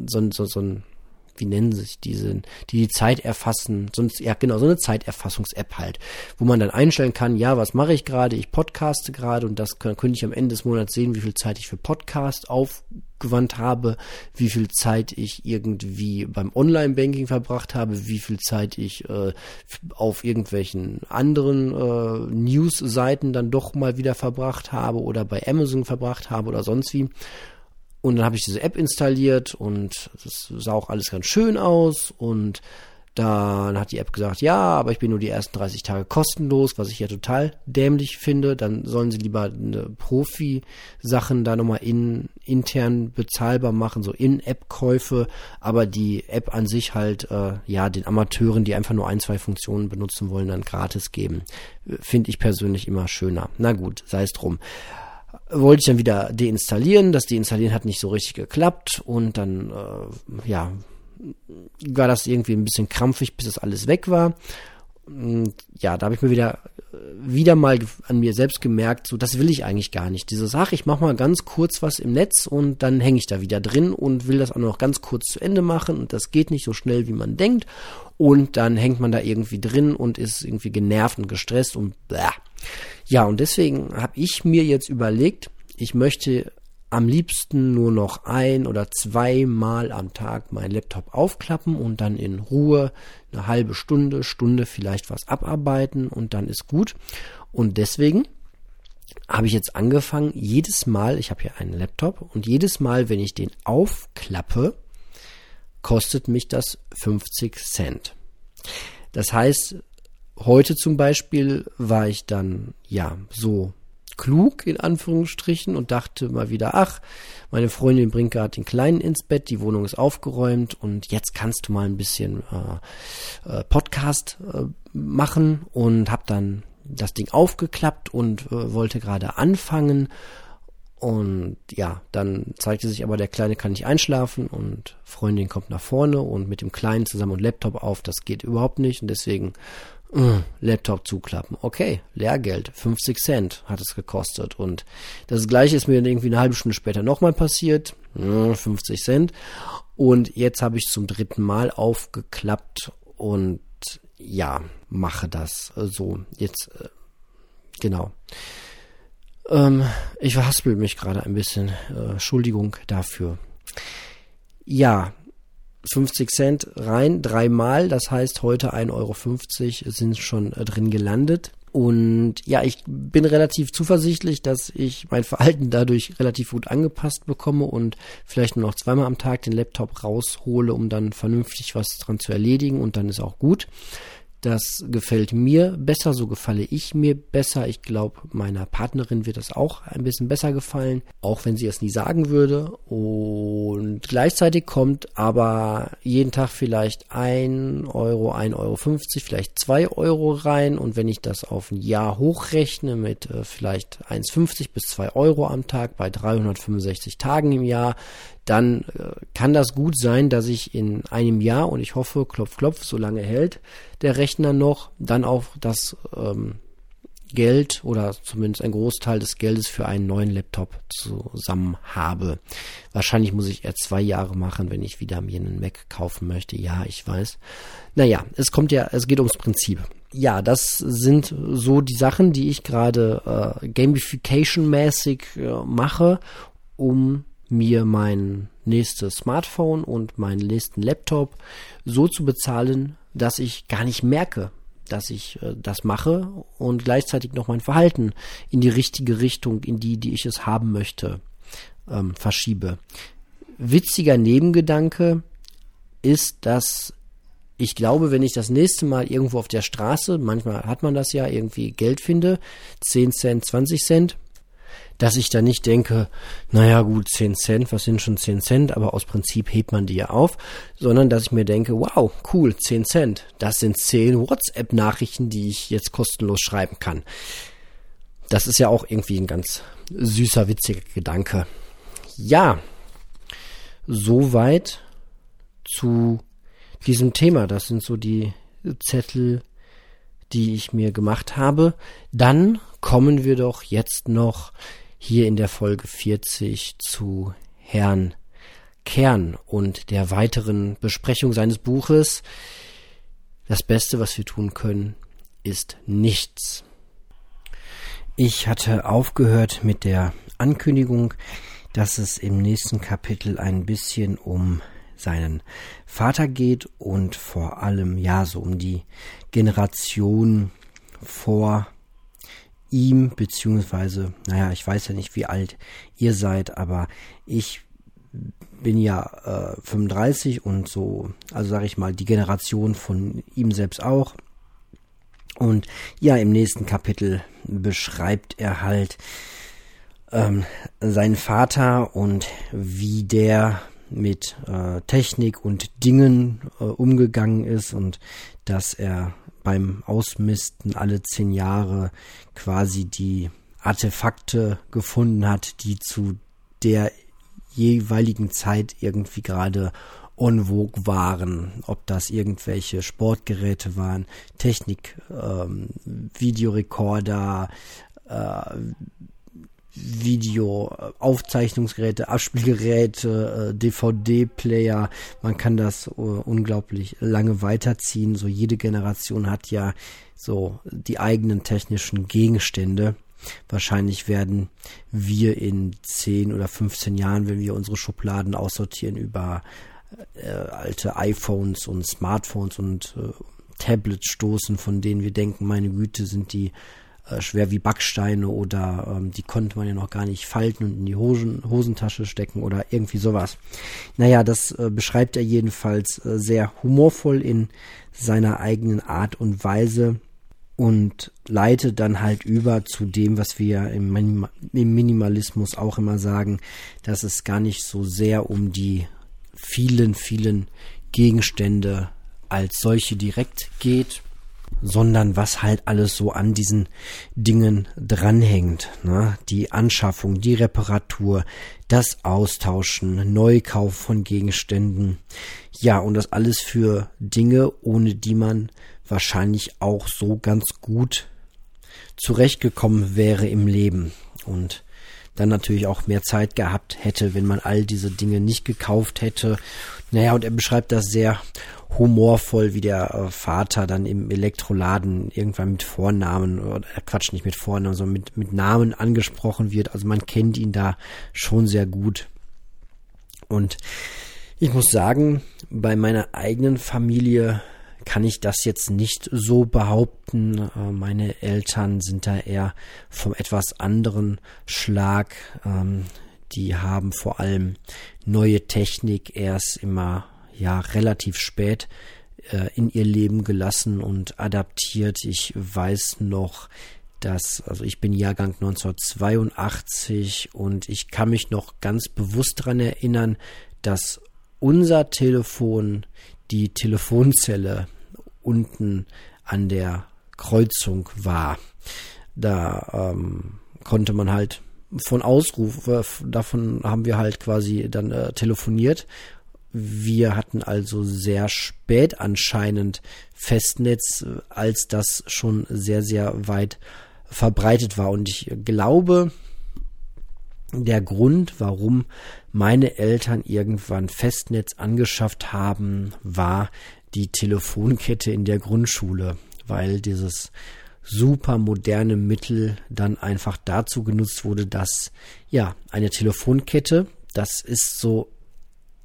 [SPEAKER 1] so, so, so ein wie nennen sich diese, die die Zeit erfassen, sonst, ja genau, so eine Zeiterfassungs-App halt, wo man dann einstellen kann, ja, was mache ich gerade, ich podcaste gerade und das kann, könnte ich am Ende des Monats sehen, wie viel Zeit ich für Podcast aufgewandt habe, wie viel Zeit ich irgendwie beim Online-Banking verbracht habe, wie viel Zeit ich äh, auf irgendwelchen anderen äh, News-Seiten dann doch mal wieder verbracht habe oder bei Amazon verbracht habe oder sonst wie. Und dann habe ich diese App installiert und das sah auch alles ganz schön aus. Und dann hat die App gesagt, ja, aber ich bin nur die ersten 30 Tage kostenlos, was ich ja total dämlich finde. Dann sollen sie lieber Profi-Sachen da nochmal in, intern bezahlbar machen, so In-App-Käufe, aber die App an sich halt, äh, ja, den Amateuren, die einfach nur ein, zwei Funktionen benutzen wollen, dann gratis geben. Finde ich persönlich immer schöner. Na gut, sei es drum wollte ich dann wieder deinstallieren. Das Deinstallieren hat nicht so richtig geklappt und dann, äh, ja, war das irgendwie ein bisschen krampfig, bis das alles weg war. Und ja, da habe ich mir wieder wieder mal an mir selbst gemerkt, so das will ich eigentlich gar nicht. Diese Sache, ich mache mal ganz kurz was im Netz und dann hänge ich da wieder drin und will das auch noch ganz kurz zu Ende machen und das geht nicht so schnell, wie man denkt. Und dann hängt man da irgendwie drin und ist irgendwie genervt und gestresst und blah. Ja, und deswegen habe ich mir jetzt überlegt, ich möchte am liebsten nur noch ein oder zweimal am Tag meinen Laptop aufklappen und dann in Ruhe eine halbe Stunde, Stunde vielleicht was abarbeiten und dann ist gut. Und deswegen habe ich jetzt angefangen, jedes Mal, ich habe hier einen Laptop und jedes Mal, wenn ich den aufklappe, kostet mich das 50 Cent. Das heißt, heute zum Beispiel war ich dann ja so klug in Anführungsstrichen und dachte mal wieder, ach, meine Freundin bringt gerade den Kleinen ins Bett, die Wohnung ist aufgeräumt und jetzt kannst du mal ein bisschen äh, äh, Podcast äh, machen und habe dann das Ding aufgeklappt und äh, wollte gerade anfangen. Und ja, dann zeigte sich aber, der Kleine kann nicht einschlafen und Freundin kommt nach vorne und mit dem Kleinen zusammen und Laptop auf, das geht überhaupt nicht. Und deswegen Laptop zuklappen. Okay, Lehrgeld, 50 Cent hat es gekostet. Und das gleiche ist mir dann irgendwie eine halbe Stunde später nochmal passiert. 50 äh, Cent. Und jetzt habe ich zum dritten Mal aufgeklappt und ja, mache das so. Jetzt, äh, genau. Ähm, ich verhaspel mich gerade ein bisschen. Äh, Entschuldigung dafür. Ja, 50 Cent rein, dreimal. Das heißt, heute 1,50 Euro sind schon äh, drin gelandet. Und ja, ich bin relativ zuversichtlich, dass ich mein Verhalten dadurch relativ gut angepasst bekomme und vielleicht nur noch zweimal am Tag den Laptop raushole, um dann vernünftig was dran zu erledigen und dann ist auch gut. Das gefällt mir besser, so gefalle ich mir besser. Ich glaube, meiner Partnerin wird das auch ein bisschen besser gefallen, auch wenn sie es nie sagen würde. Und gleichzeitig kommt aber jeden Tag vielleicht ein Euro, ein Euro, 50, vielleicht zwei Euro rein. Und wenn ich das auf ein Jahr hochrechne mit äh, vielleicht 1,50 bis zwei Euro am Tag bei 365 Tagen im Jahr, dann äh, kann das gut sein, dass ich in einem Jahr, und ich hoffe, klopf, klopf, so lange hält der Rechner noch, dann auch das ähm, Geld oder zumindest ein Großteil des Geldes für einen neuen Laptop zusammen habe. Wahrscheinlich muss ich eher zwei Jahre machen, wenn ich wieder mir einen Mac kaufen möchte. Ja, ich weiß. Naja, es kommt ja, es geht ums Prinzip. Ja, das sind so die Sachen, die ich gerade äh, gamification-mäßig äh, mache, um mir mein nächstes Smartphone und meinen nächsten Laptop so zu bezahlen, dass ich gar nicht merke, dass ich äh, das mache und gleichzeitig noch mein Verhalten in die richtige Richtung, in die, die ich es haben möchte, ähm, verschiebe. Witziger Nebengedanke ist, dass ich glaube, wenn ich das nächste Mal irgendwo auf der Straße, manchmal hat man das ja, irgendwie Geld finde, 10 Cent, 20 Cent, dass ich da nicht denke, naja gut, 10 Cent, was sind schon 10 Cent, aber aus Prinzip hebt man die ja auf, sondern dass ich mir denke, wow, cool, 10 Cent, das sind 10 WhatsApp-Nachrichten, die ich jetzt kostenlos schreiben kann. Das ist ja auch irgendwie ein ganz süßer, witziger Gedanke. Ja, soweit zu diesem Thema. Das sind so die Zettel, die ich mir gemacht habe. Dann kommen wir doch jetzt noch hier in der Folge 40 zu Herrn Kern und der weiteren Besprechung seines Buches. Das Beste, was wir tun können, ist nichts. Ich hatte aufgehört mit der Ankündigung, dass es im nächsten Kapitel ein bisschen um seinen Vater geht und vor allem ja so um die Generation vor ihm, beziehungsweise, naja, ich weiß ja nicht, wie alt ihr seid, aber ich bin ja äh, 35 und so, also sage ich mal, die Generation von ihm selbst auch. Und ja, im nächsten Kapitel beschreibt er halt ähm, seinen Vater und wie der mit äh, Technik und Dingen äh, umgegangen ist und dass er beim Ausmisten alle zehn Jahre quasi die Artefakte gefunden hat, die zu der jeweiligen Zeit irgendwie gerade en vogue waren, ob das irgendwelche Sportgeräte waren, Technik, ähm, Videorekorder, äh, Video, Aufzeichnungsgeräte, Abspielgeräte, äh, DVD-Player. Man kann das uh, unglaublich lange weiterziehen. So jede Generation hat ja so die eigenen technischen Gegenstände. Wahrscheinlich werden wir in 10 oder 15 Jahren, wenn wir unsere Schubladen aussortieren über äh, alte iPhones und Smartphones und äh, Tablets stoßen, von denen wir denken, meine Güte, sind die äh, schwer wie Backsteine oder ähm, die konnte man ja noch gar nicht falten und in die Hosen, Hosentasche stecken oder irgendwie sowas. Naja, das äh, beschreibt er jedenfalls äh, sehr humorvoll in seiner eigenen Art und Weise und leitet dann halt über zu dem, was wir im, Minim im Minimalismus auch immer sagen, dass es gar nicht so sehr um die vielen, vielen Gegenstände als solche direkt geht, sondern was halt alles so an diesen Dingen dranhängt. Ne? Die Anschaffung, die Reparatur, das Austauschen, Neukauf von Gegenständen. Ja, und das alles für Dinge, ohne die man wahrscheinlich auch so ganz gut zurechtgekommen wäre im Leben. Und dann natürlich auch mehr Zeit gehabt hätte, wenn man all diese Dinge nicht gekauft hätte. Naja, und er beschreibt das sehr humorvoll, wie der äh, Vater dann im Elektroladen irgendwann mit Vornamen, oder äh, Quatsch, nicht mit Vornamen, sondern mit, mit Namen angesprochen wird. Also man kennt ihn da schon sehr gut. Und ich muss sagen, bei meiner eigenen Familie kann ich das jetzt nicht so behaupten. Äh, meine Eltern sind da eher vom etwas anderen Schlag. Ähm, die haben vor allem neue Technik erst immer ja relativ spät äh, in ihr Leben gelassen und adaptiert. Ich weiß noch, dass, also ich bin Jahrgang 1982 und ich kann mich noch ganz bewusst daran erinnern, dass unser Telefon die Telefonzelle unten an der Kreuzung war. Da ähm, konnte man halt von Ausruf, äh, davon haben wir halt quasi dann äh, telefoniert wir hatten also sehr spät anscheinend Festnetz, als das schon sehr, sehr weit verbreitet war. Und ich glaube, der Grund, warum meine Eltern irgendwann Festnetz angeschafft haben, war die Telefonkette in der Grundschule, weil dieses super moderne Mittel dann einfach dazu genutzt wurde, dass ja eine Telefonkette, das ist so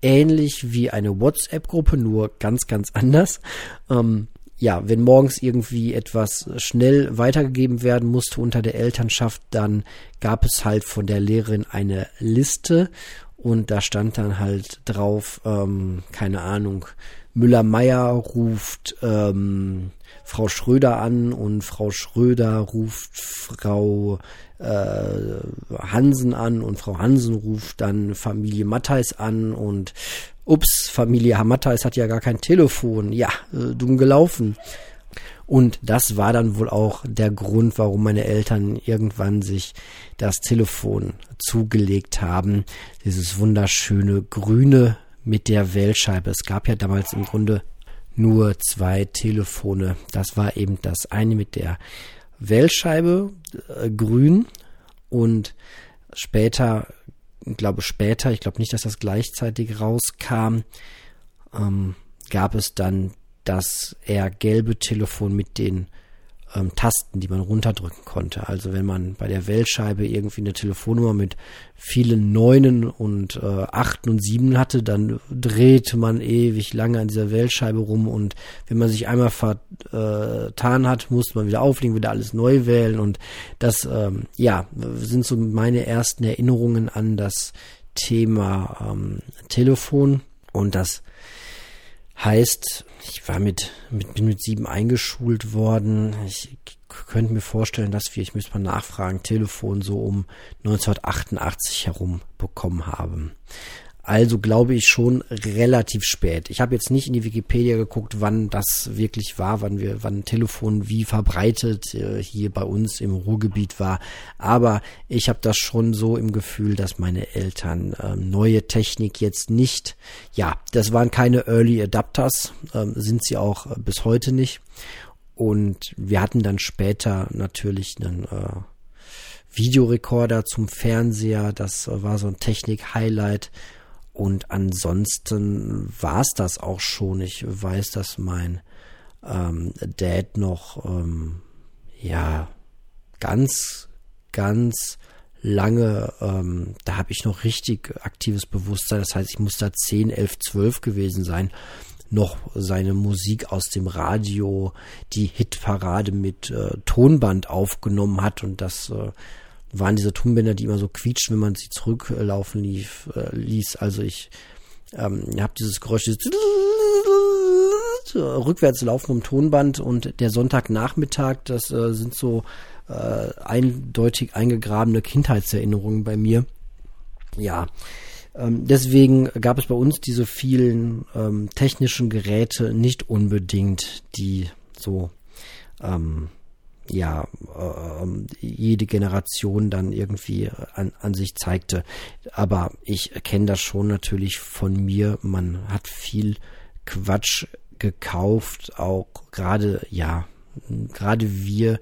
[SPEAKER 1] ähnlich wie eine WhatsApp-Gruppe, nur ganz, ganz anders. Ähm, ja, wenn morgens irgendwie etwas schnell weitergegeben werden musste unter der Elternschaft, dann gab es halt von der Lehrerin eine Liste und da stand dann halt drauf, ähm, keine Ahnung, Müller-Meyer ruft ähm, Frau Schröder an und Frau Schröder ruft Frau äh, Hansen an und Frau Hansen ruft dann Familie Matthijs an und ups, Familie Matthijs hat ja gar kein Telefon. Ja, äh, dumm gelaufen. Und das war dann wohl auch der Grund, warum meine Eltern irgendwann sich das Telefon zugelegt haben. Dieses wunderschöne grüne mit der Wählscheibe. Es gab ja damals im Grunde nur zwei Telefone. Das war eben das eine mit der Wählscheibe äh, grün und später, ich glaube später, ich glaube nicht, dass das gleichzeitig rauskam, ähm, gab es dann das eher gelbe Telefon mit den ähm, Tasten, die man runterdrücken konnte. Also wenn man bei der Wählscheibe irgendwie eine Telefonnummer mit vielen Neunen und äh, Achten und Sieben hatte, dann drehte man ewig lange an dieser Wählscheibe rum und wenn man sich einmal vertan hat, musste man wieder auflegen, wieder alles neu wählen und das, ähm, ja, sind so meine ersten Erinnerungen an das Thema ähm, Telefon und das Heißt, ich war mit, mit, bin mit sieben eingeschult worden. Ich könnte mir vorstellen, dass wir, ich müsste mal nachfragen, Telefon so um 1988 herum bekommen haben. Also glaube ich schon relativ spät. Ich habe jetzt nicht in die Wikipedia geguckt, wann das wirklich war, wann wir, wann Telefon wie verbreitet äh, hier bei uns im Ruhrgebiet war. Aber ich habe das schon so im Gefühl, dass meine Eltern äh, neue Technik jetzt nicht, ja, das waren keine Early Adapters, äh, sind sie auch äh, bis heute nicht. Und wir hatten dann später natürlich einen äh, Videorekorder zum Fernseher. Das äh, war so ein Technik-Highlight. Und ansonsten war es das auch schon. Ich weiß, dass mein ähm, Dad noch ähm, ja ganz, ganz lange, ähm, da habe ich noch richtig aktives Bewusstsein. Das heißt, ich muss da 10, 11, 12 gewesen sein. Noch seine Musik aus dem Radio, die Hitparade mit äh, Tonband aufgenommen hat und das äh, waren diese Tonbänder, die immer so quietschen, wenn man sie zurücklaufen lief, äh, ließ. Also ich ähm, habe dieses Geräusch dieses rückwärts laufen vom Tonband und der Sonntagnachmittag, das äh, sind so äh, eindeutig eingegrabene Kindheitserinnerungen bei mir. Ja, ähm, deswegen gab es bei uns diese vielen ähm, technischen Geräte nicht unbedingt, die so ähm, ja äh, jede Generation dann irgendwie an, an sich zeigte. Aber ich kenne das schon natürlich von mir. Man hat viel Quatsch gekauft, auch gerade ja gerade wir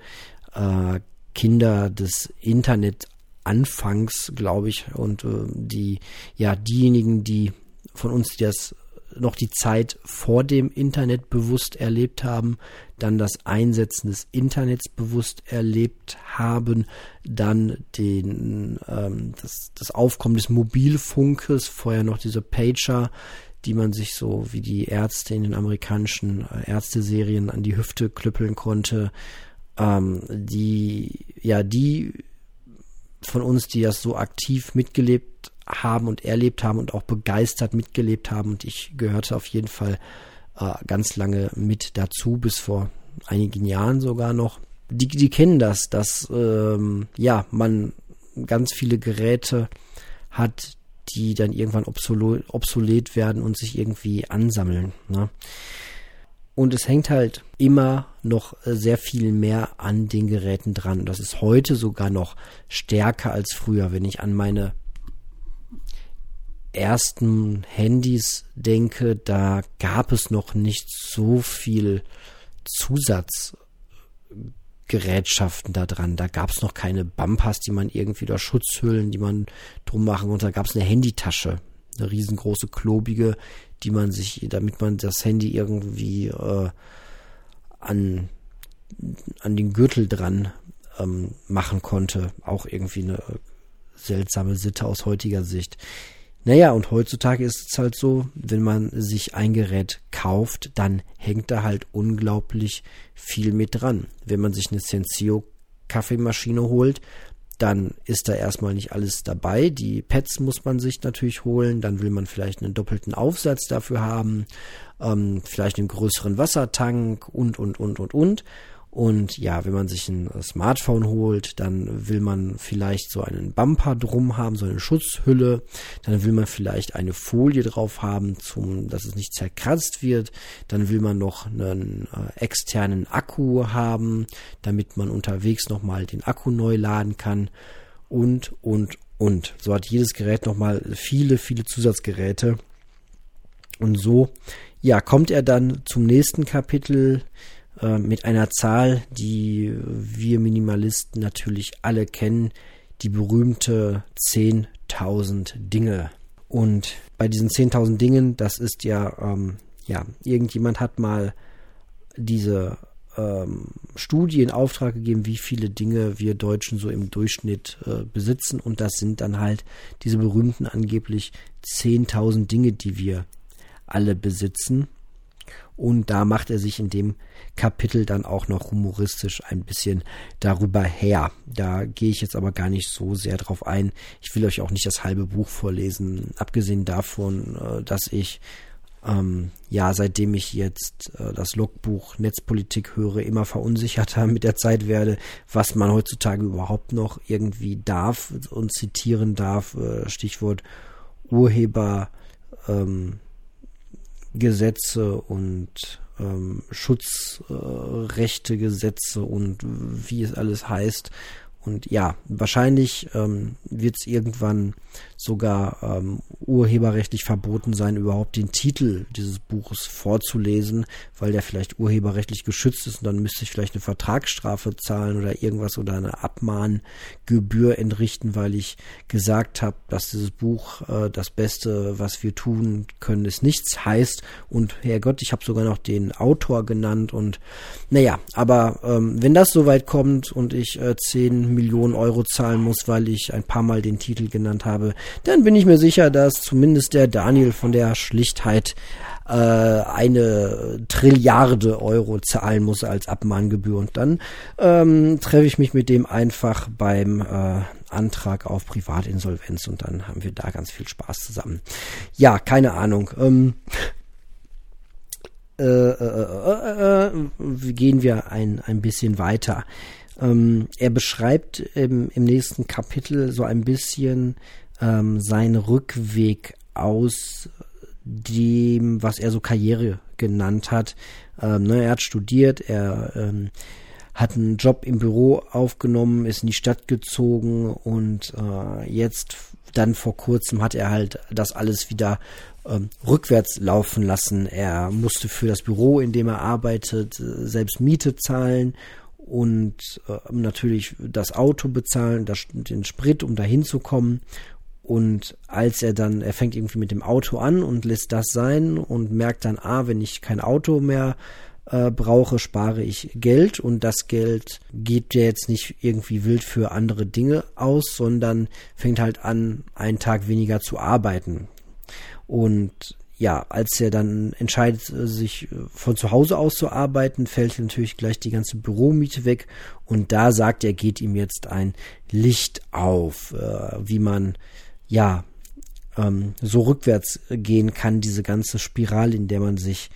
[SPEAKER 1] äh, Kinder des Internet anfangs, glaube ich, und äh, die, ja, diejenigen, die von uns, die das noch die Zeit vor dem Internet bewusst erlebt haben, dann das Einsetzen des Internets bewusst erlebt haben, dann den, ähm, das, das Aufkommen des Mobilfunkes, vorher noch diese Pager, die man sich so wie die Ärzte in den amerikanischen äh, Ärzteserien an die Hüfte klüppeln konnte, ähm, die, ja, die von uns, die das so aktiv mitgelebt haben und erlebt haben und auch begeistert mitgelebt haben. Und ich gehörte auf jeden Fall äh, ganz lange mit dazu, bis vor einigen Jahren sogar noch. Die, die kennen das, dass ähm, ja man ganz viele Geräte hat, die dann irgendwann obsolet, werden und sich irgendwie ansammeln. Ne? Und es hängt halt immer noch sehr viel mehr an den Geräten dran. Und das ist heute sogar noch stärker als früher, wenn ich an meine ersten Handys denke, da gab es noch nicht so viel Zusatzgerätschaften da dran. Da gab es noch keine Bumpers, die man irgendwie oder Schutzhüllen, die man drum machen konnte. Da gab es eine Handytasche, eine riesengroße, klobige, die man sich, damit man das Handy irgendwie äh, an, an den Gürtel dran ähm, machen konnte. Auch irgendwie eine seltsame Sitte aus heutiger Sicht. Naja, und heutzutage ist es halt so, wenn man sich ein Gerät kauft, dann hängt da halt unglaublich viel mit dran. Wenn man sich eine Sensio Kaffeemaschine holt, dann ist da erstmal nicht alles dabei. Die Pads muss man sich natürlich holen. Dann will man vielleicht einen doppelten Aufsatz dafür haben, ähm, vielleicht einen größeren Wassertank und, und, und, und, und. Und ja, wenn man sich ein Smartphone holt, dann will man vielleicht so einen Bumper drum haben, so eine Schutzhülle. Dann will man vielleicht eine Folie drauf haben, zum, dass es nicht zerkratzt wird. Dann will man noch einen äh, externen Akku haben, damit man unterwegs nochmal den Akku neu laden kann. Und, und, und. So hat jedes Gerät nochmal viele, viele Zusatzgeräte. Und so, ja, kommt er dann zum nächsten Kapitel äh, mit einer Zahl, die wir Minimalisten natürlich alle kennen, die berühmte 10.000 Dinge. Und bei diesen 10.000 Dingen, das ist ja, ähm, ja, irgendjemand hat mal diese ähm, Studie in Auftrag gegeben, wie viele Dinge wir Deutschen so im Durchschnitt äh, besitzen. Und das sind dann halt diese berühmten angeblich 10.000 Dinge, die wir alle besitzen. Und da macht er sich in dem Kapitel dann auch noch humoristisch ein bisschen darüber her. Da gehe ich jetzt aber gar nicht so sehr drauf ein. Ich will euch auch nicht das halbe Buch vorlesen, abgesehen davon, äh, dass ich ähm, ja, seitdem ich jetzt äh, das Logbuch Netzpolitik höre, immer verunsicherter mit der Zeit werde, was man heutzutage überhaupt noch irgendwie darf und zitieren darf. Äh, Stichwort Urheber. Ähm, Gesetze und ähm, Schutzrechte Gesetze und wie es alles heißt und ja, wahrscheinlich ähm, wird es irgendwann sogar ähm, urheberrechtlich verboten sein, überhaupt den Titel dieses Buches vorzulesen, weil der vielleicht urheberrechtlich geschützt ist und dann müsste ich vielleicht eine Vertragsstrafe zahlen oder irgendwas oder eine Abmahngebühr entrichten, weil ich gesagt habe, dass dieses Buch äh, das Beste, was wir tun können, ist nichts heißt. Und Herrgott, ich habe sogar noch den Autor genannt und naja, aber ähm, wenn das soweit kommt und ich äh, 10 Millionen Euro zahlen muss, weil ich ein paar Mal den Titel genannt habe, dann bin ich mir sicher, dass zumindest der Daniel von der Schlichtheit äh, eine Trilliarde Euro zahlen muss als Abmahngebühr. Und dann ähm, treffe ich mich mit dem einfach beim äh, Antrag auf Privatinsolvenz und dann haben wir da ganz viel Spaß zusammen. Ja, keine Ahnung. Ähm, äh, äh, äh, gehen wir ein, ein bisschen weiter. Ähm, er beschreibt im, im nächsten Kapitel so ein bisschen ähm, seinen Rückweg aus dem, was er so Karriere genannt hat. Ähm, ne, er hat studiert, er ähm, hat einen Job im Büro aufgenommen, ist in die Stadt gezogen und äh, jetzt dann vor kurzem hat er halt das alles wieder ähm, rückwärts laufen lassen. Er musste für das Büro, in dem er arbeitet, selbst Miete zahlen und äh, natürlich das Auto bezahlen, das, den Sprit, um dahin zu kommen. Und als er dann, er fängt irgendwie mit dem Auto an und lässt das sein und merkt dann, ah, wenn ich kein Auto mehr äh, brauche, spare ich Geld und das Geld geht ja jetzt nicht irgendwie wild für andere Dinge aus, sondern fängt halt an, einen Tag weniger zu arbeiten. Und ja, als er dann entscheidet, äh, sich äh, von zu Hause aus zu arbeiten, fällt natürlich gleich die ganze Büromiete weg. Und da sagt er, geht ihm jetzt ein Licht auf, äh, wie man ja ähm, so rückwärts gehen kann, diese ganze Spirale, in der man sich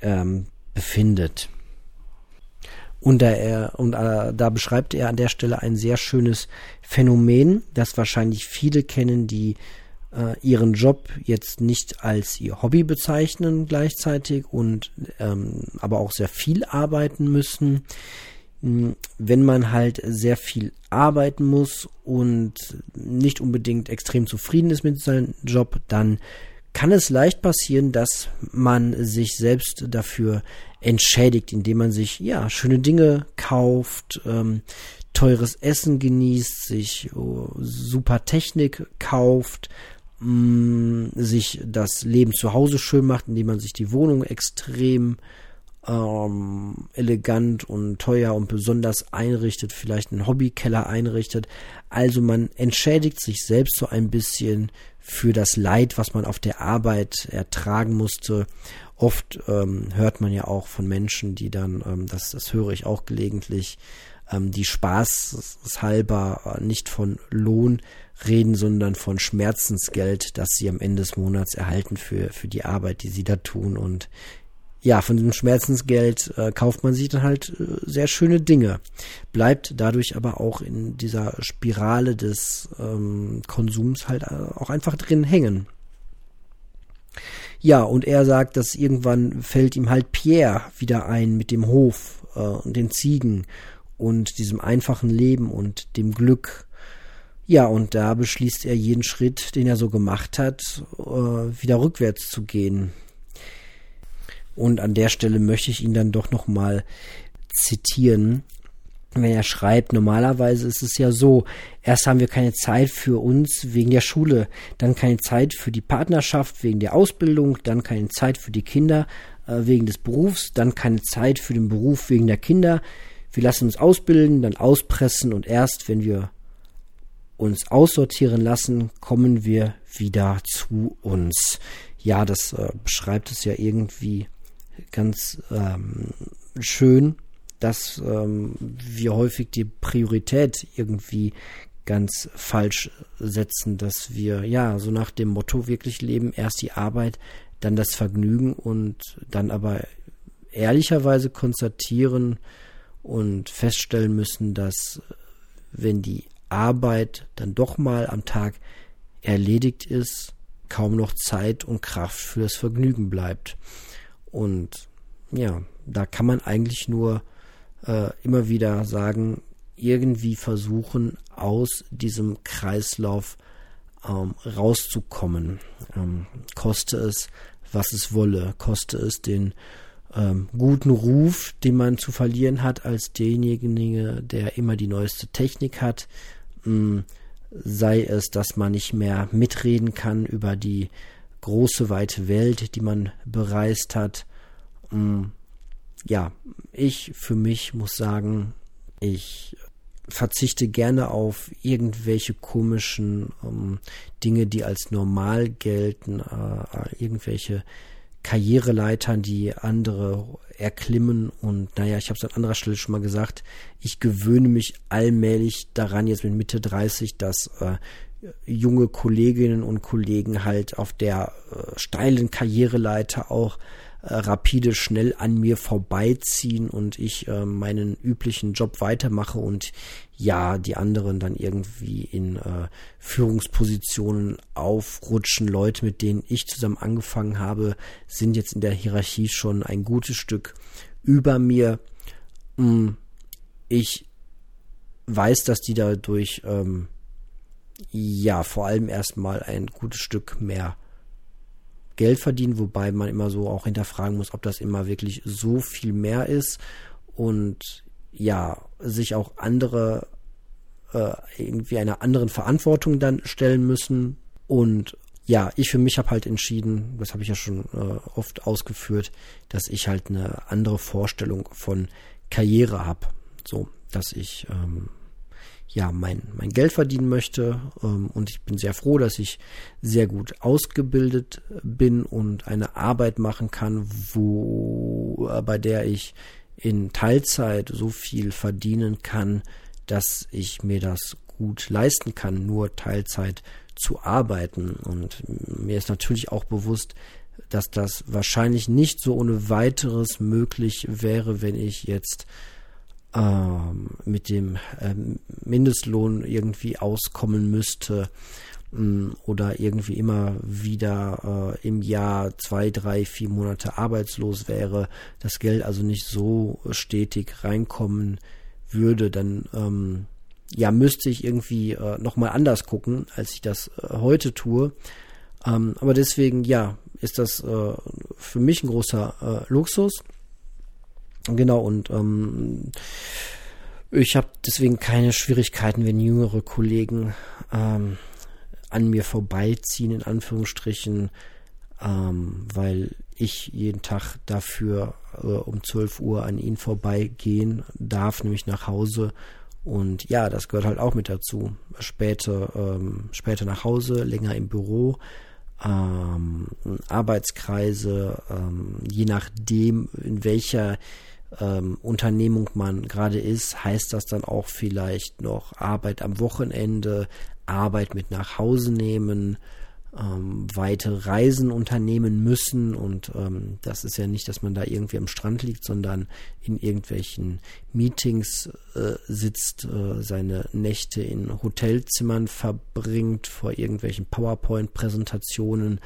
[SPEAKER 1] ähm, befindet. Und, da, er, und äh, da beschreibt er an der Stelle ein sehr schönes Phänomen, das wahrscheinlich viele kennen, die äh, ihren Job jetzt nicht als ihr Hobby bezeichnen gleichzeitig und ähm, aber auch sehr viel arbeiten müssen. Hm, wenn man halt sehr viel arbeiten muss und nicht unbedingt extrem zufrieden ist mit seinem Job, dann kann es leicht passieren, dass man sich selbst dafür entschädigt, indem man sich ja schöne Dinge kauft, ähm, teures Essen genießt, sich oh, super Technik kauft, mh, sich das Leben zu Hause schön macht, indem man sich die Wohnung extrem ähm, elegant und teuer und besonders einrichtet, vielleicht einen Hobbykeller einrichtet. Also man entschädigt sich selbst so ein bisschen für das Leid, was man auf der Arbeit ertragen musste. Oft ähm, hört man ja auch von Menschen, die dann, ähm, das, das höre ich auch gelegentlich, ähm, die spaßhalber äh, nicht von Lohn reden, sondern von Schmerzensgeld, das sie am Ende des Monats erhalten für, für die Arbeit, die sie da tun. Und ja, von diesem Schmerzensgeld äh, kauft man sich dann halt äh, sehr schöne Dinge, bleibt dadurch aber auch in dieser Spirale des ähm, Konsums halt äh, auch einfach drin hängen. Ja, und er sagt, dass irgendwann fällt ihm halt Pierre wieder ein mit dem Hof äh, und den Ziegen und diesem einfachen Leben und dem Glück ja, und da beschließt er jeden Schritt, den er so gemacht hat, äh, wieder rückwärts zu gehen. Und an der Stelle möchte ich ihn dann doch nochmal zitieren. Wenn er schreibt, normalerweise ist es ja so, erst haben wir keine Zeit für uns wegen der Schule, dann keine Zeit für die Partnerschaft wegen der Ausbildung, dann keine Zeit für die Kinder äh, wegen des Berufs, dann keine Zeit für den Beruf wegen der Kinder. Wir lassen uns ausbilden, dann auspressen und erst, wenn wir uns aussortieren lassen, kommen wir wieder zu uns. Ja, das äh, beschreibt es ja irgendwie ganz ähm, schön, dass ähm, wir häufig die Priorität irgendwie ganz falsch setzen, dass wir ja so nach dem Motto wirklich leben, erst die Arbeit, dann das Vergnügen und dann aber ehrlicherweise konstatieren und feststellen müssen, dass wenn die Arbeit dann doch mal am Tag erledigt ist, kaum noch Zeit und Kraft für das Vergnügen bleibt. Und ja, da kann man eigentlich nur äh, immer wieder sagen, irgendwie versuchen, aus diesem Kreislauf ähm, rauszukommen. Ähm, koste es, was es wolle, koste es den ähm, guten Ruf, den man zu verlieren hat als derjenige, der immer die neueste Technik hat, sei es, dass man nicht mehr mitreden kann über die große, weite Welt, die man bereist hat. Hm, ja, ich für mich muss sagen, ich verzichte gerne auf irgendwelche komischen ähm, Dinge, die als normal gelten, äh, irgendwelche Karriereleitern, die andere erklimmen. Und naja, ich habe es an anderer Stelle schon mal gesagt, ich gewöhne mich allmählich daran, jetzt mit Mitte 30, dass äh, junge Kolleginnen und Kollegen halt auf der äh, steilen Karriereleiter auch äh, rapide schnell an mir vorbeiziehen und ich äh, meinen üblichen Job weitermache und ja, die anderen dann irgendwie in äh, Führungspositionen aufrutschen. Leute, mit denen ich zusammen angefangen habe, sind jetzt in der Hierarchie schon ein gutes Stück über mir. Hm, ich weiß, dass die dadurch ähm, ja vor allem erstmal ein gutes Stück mehr Geld verdienen, wobei man immer so auch hinterfragen muss, ob das immer wirklich so viel mehr ist. Und ja, sich auch andere äh, irgendwie einer anderen Verantwortung dann stellen müssen. Und ja, ich für mich habe halt entschieden, das habe ich ja schon äh, oft ausgeführt, dass ich halt eine andere Vorstellung von Karriere habe. So, dass ich ähm, ja mein, mein Geld verdienen möchte. Ähm, und ich bin sehr froh, dass ich sehr gut ausgebildet bin und eine Arbeit machen kann, wo äh, bei der ich in Teilzeit so viel verdienen kann, dass ich mir das gut leisten kann, nur Teilzeit zu arbeiten. Und mir ist natürlich auch bewusst, dass das wahrscheinlich nicht so ohne weiteres möglich wäre, wenn ich jetzt mit dem ähm, Mindestlohn irgendwie auskommen müsste ähm, oder irgendwie immer wieder äh, im Jahr zwei, drei, vier Monate arbeitslos wäre, das Geld also nicht so stetig reinkommen würde, dann ähm, ja müsste ich irgendwie äh, nochmal anders gucken, als ich das äh, heute tue. Ähm, aber deswegen, ja, ist das äh, für mich ein großer äh, Luxus. Genau, und ähm, ich habe deswegen keine Schwierigkeiten, wenn jüngere Kollegen ähm, an mir vorbeiziehen, in Anführungsstrichen, ähm, weil ich jeden Tag dafür äh, um 12 Uhr an ihnen vorbeigehen darf, nämlich nach Hause. Und ja, das gehört halt auch mit dazu. Später, ähm, später nach Hause, länger im Büro, ähm, Arbeitskreise, ähm, je nachdem, in welcher ähm, Unternehmung man gerade ist, heißt das dann auch vielleicht noch Arbeit am Wochenende, Arbeit mit nach Hause nehmen, ähm, weite Reisen unternehmen müssen. Und ähm, das ist ja nicht, dass man da irgendwie am Strand liegt, sondern in irgendwelchen Meetings äh, sitzt, äh, seine Nächte in Hotelzimmern verbringt, vor irgendwelchen PowerPoint-Präsentationen,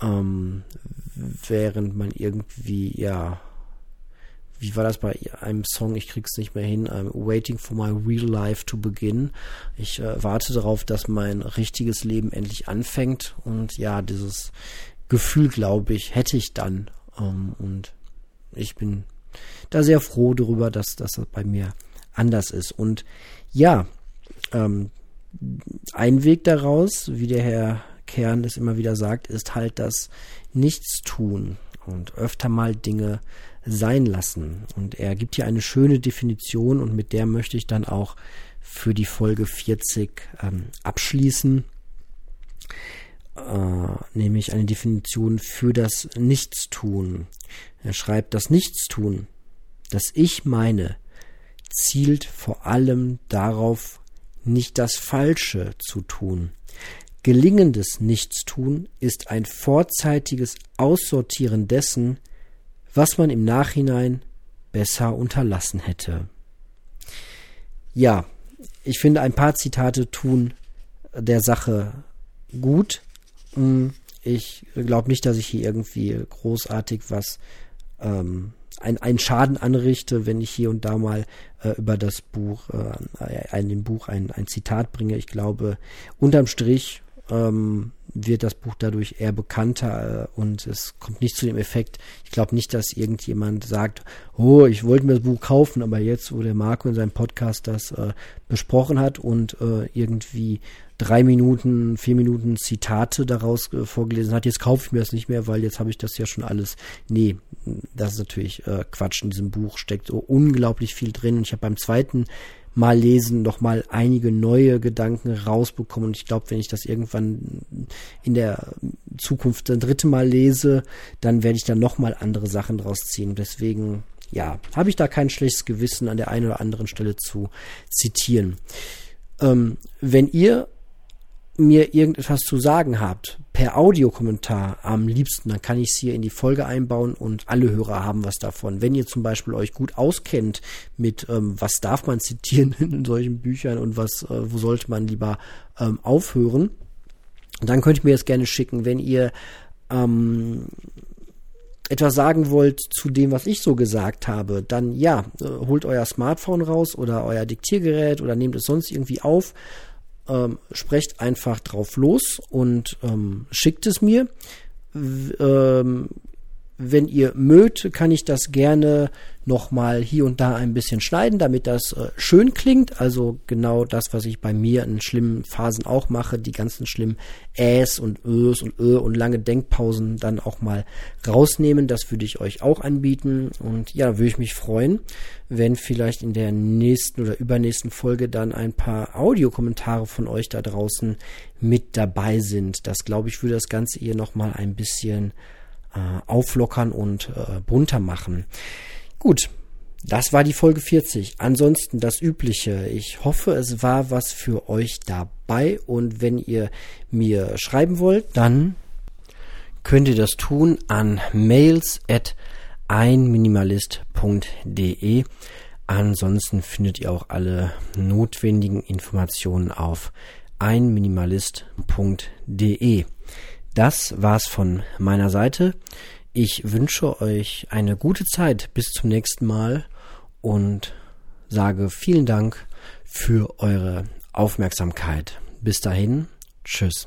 [SPEAKER 1] ähm, während man irgendwie, ja, wie war das bei einem Song, ich krieg's nicht mehr hin, I'm waiting for my real life to begin. Ich äh, warte darauf, dass mein richtiges Leben endlich anfängt. Und ja, dieses Gefühl, glaube ich, hätte ich dann. Ähm, und ich bin da sehr froh darüber, dass, dass das bei mir anders ist. Und ja, ähm, ein Weg daraus, wie der Herr Kern es immer wieder sagt, ist halt das Nichtstun und öfter mal Dinge sein lassen. Und er gibt hier eine schöne Definition und mit der möchte ich dann auch für die Folge 40 ähm, abschließen. Äh, nämlich eine Definition für das Nichtstun. Er schreibt, das Nichtstun, das ich meine, zielt vor allem darauf, nicht das Falsche zu tun. Gelingendes Nichtstun ist ein vorzeitiges Aussortieren dessen, was man im Nachhinein besser unterlassen hätte. Ja, ich finde, ein paar Zitate tun der Sache gut. Hm, ich glaube nicht, dass ich hier irgendwie großartig was ähm, ein, einen Schaden anrichte, wenn ich hier und da mal äh, über das Buch, äh, in dem Buch ein, ein Zitat bringe. Ich glaube, unterm Strich ähm, wird das Buch dadurch eher bekannter äh, und es kommt nicht zu dem Effekt. Ich glaube nicht, dass irgendjemand sagt, oh, ich wollte mir das Buch kaufen, aber jetzt, wo der Marco in seinem Podcast das äh, besprochen hat und äh, irgendwie drei Minuten, vier Minuten Zitate daraus äh, vorgelesen hat, jetzt kaufe ich mir das nicht mehr, weil jetzt habe ich das ja schon alles. Nee, das ist natürlich äh, Quatsch. In diesem Buch steckt so unglaublich viel drin. Und ich habe beim zweiten Mal lesen noch mal einige neue Gedanken rausbekommen. Und ich glaube, wenn ich das irgendwann in der Zukunft ein dritte Mal lese, dann werde ich da noch mal andere Sachen draus ziehen. Deswegen, ja, habe ich da kein schlechtes Gewissen an der einen oder anderen Stelle zu zitieren. Ähm, wenn ihr mir irgendetwas zu sagen habt, per Audiokommentar am liebsten, dann kann ich es hier in die Folge einbauen und alle Hörer haben was davon. Wenn ihr zum Beispiel euch gut auskennt mit, ähm, was darf man zitieren in solchen Büchern und was, äh, wo sollte man lieber ähm, aufhören, dann könnt ihr mir das gerne schicken. Wenn ihr ähm, etwas sagen wollt zu dem, was ich so gesagt habe, dann ja, äh, holt euer Smartphone raus oder euer Diktiergerät oder nehmt es sonst irgendwie auf ähm, sprecht einfach drauf los und ähm, schickt es mir. W ähm, wenn ihr mögt, kann ich das gerne nochmal hier und da ein bisschen schneiden, damit das äh, schön klingt. Also genau das, was ich bei mir in schlimmen Phasen auch mache, die ganzen schlimmen Äs und Ös und Ö und lange Denkpausen dann auch mal rausnehmen. Das würde ich euch auch anbieten. Und ja, würde ich mich freuen, wenn vielleicht in der nächsten oder übernächsten Folge dann ein paar Audiokommentare von euch da draußen mit dabei sind. Das glaube ich würde das Ganze hier nochmal ein bisschen äh, auflockern und äh, bunter machen. Gut, das war die Folge 40. Ansonsten das Übliche. Ich hoffe, es war was für euch dabei und wenn ihr mir schreiben wollt, dann könnt ihr das tun an mails at einminimalist.de. Ansonsten findet ihr auch alle notwendigen Informationen auf einminimalist.de. Das war's von meiner Seite. Ich wünsche euch eine gute Zeit bis zum nächsten Mal und sage vielen Dank für eure Aufmerksamkeit. Bis dahin, tschüss.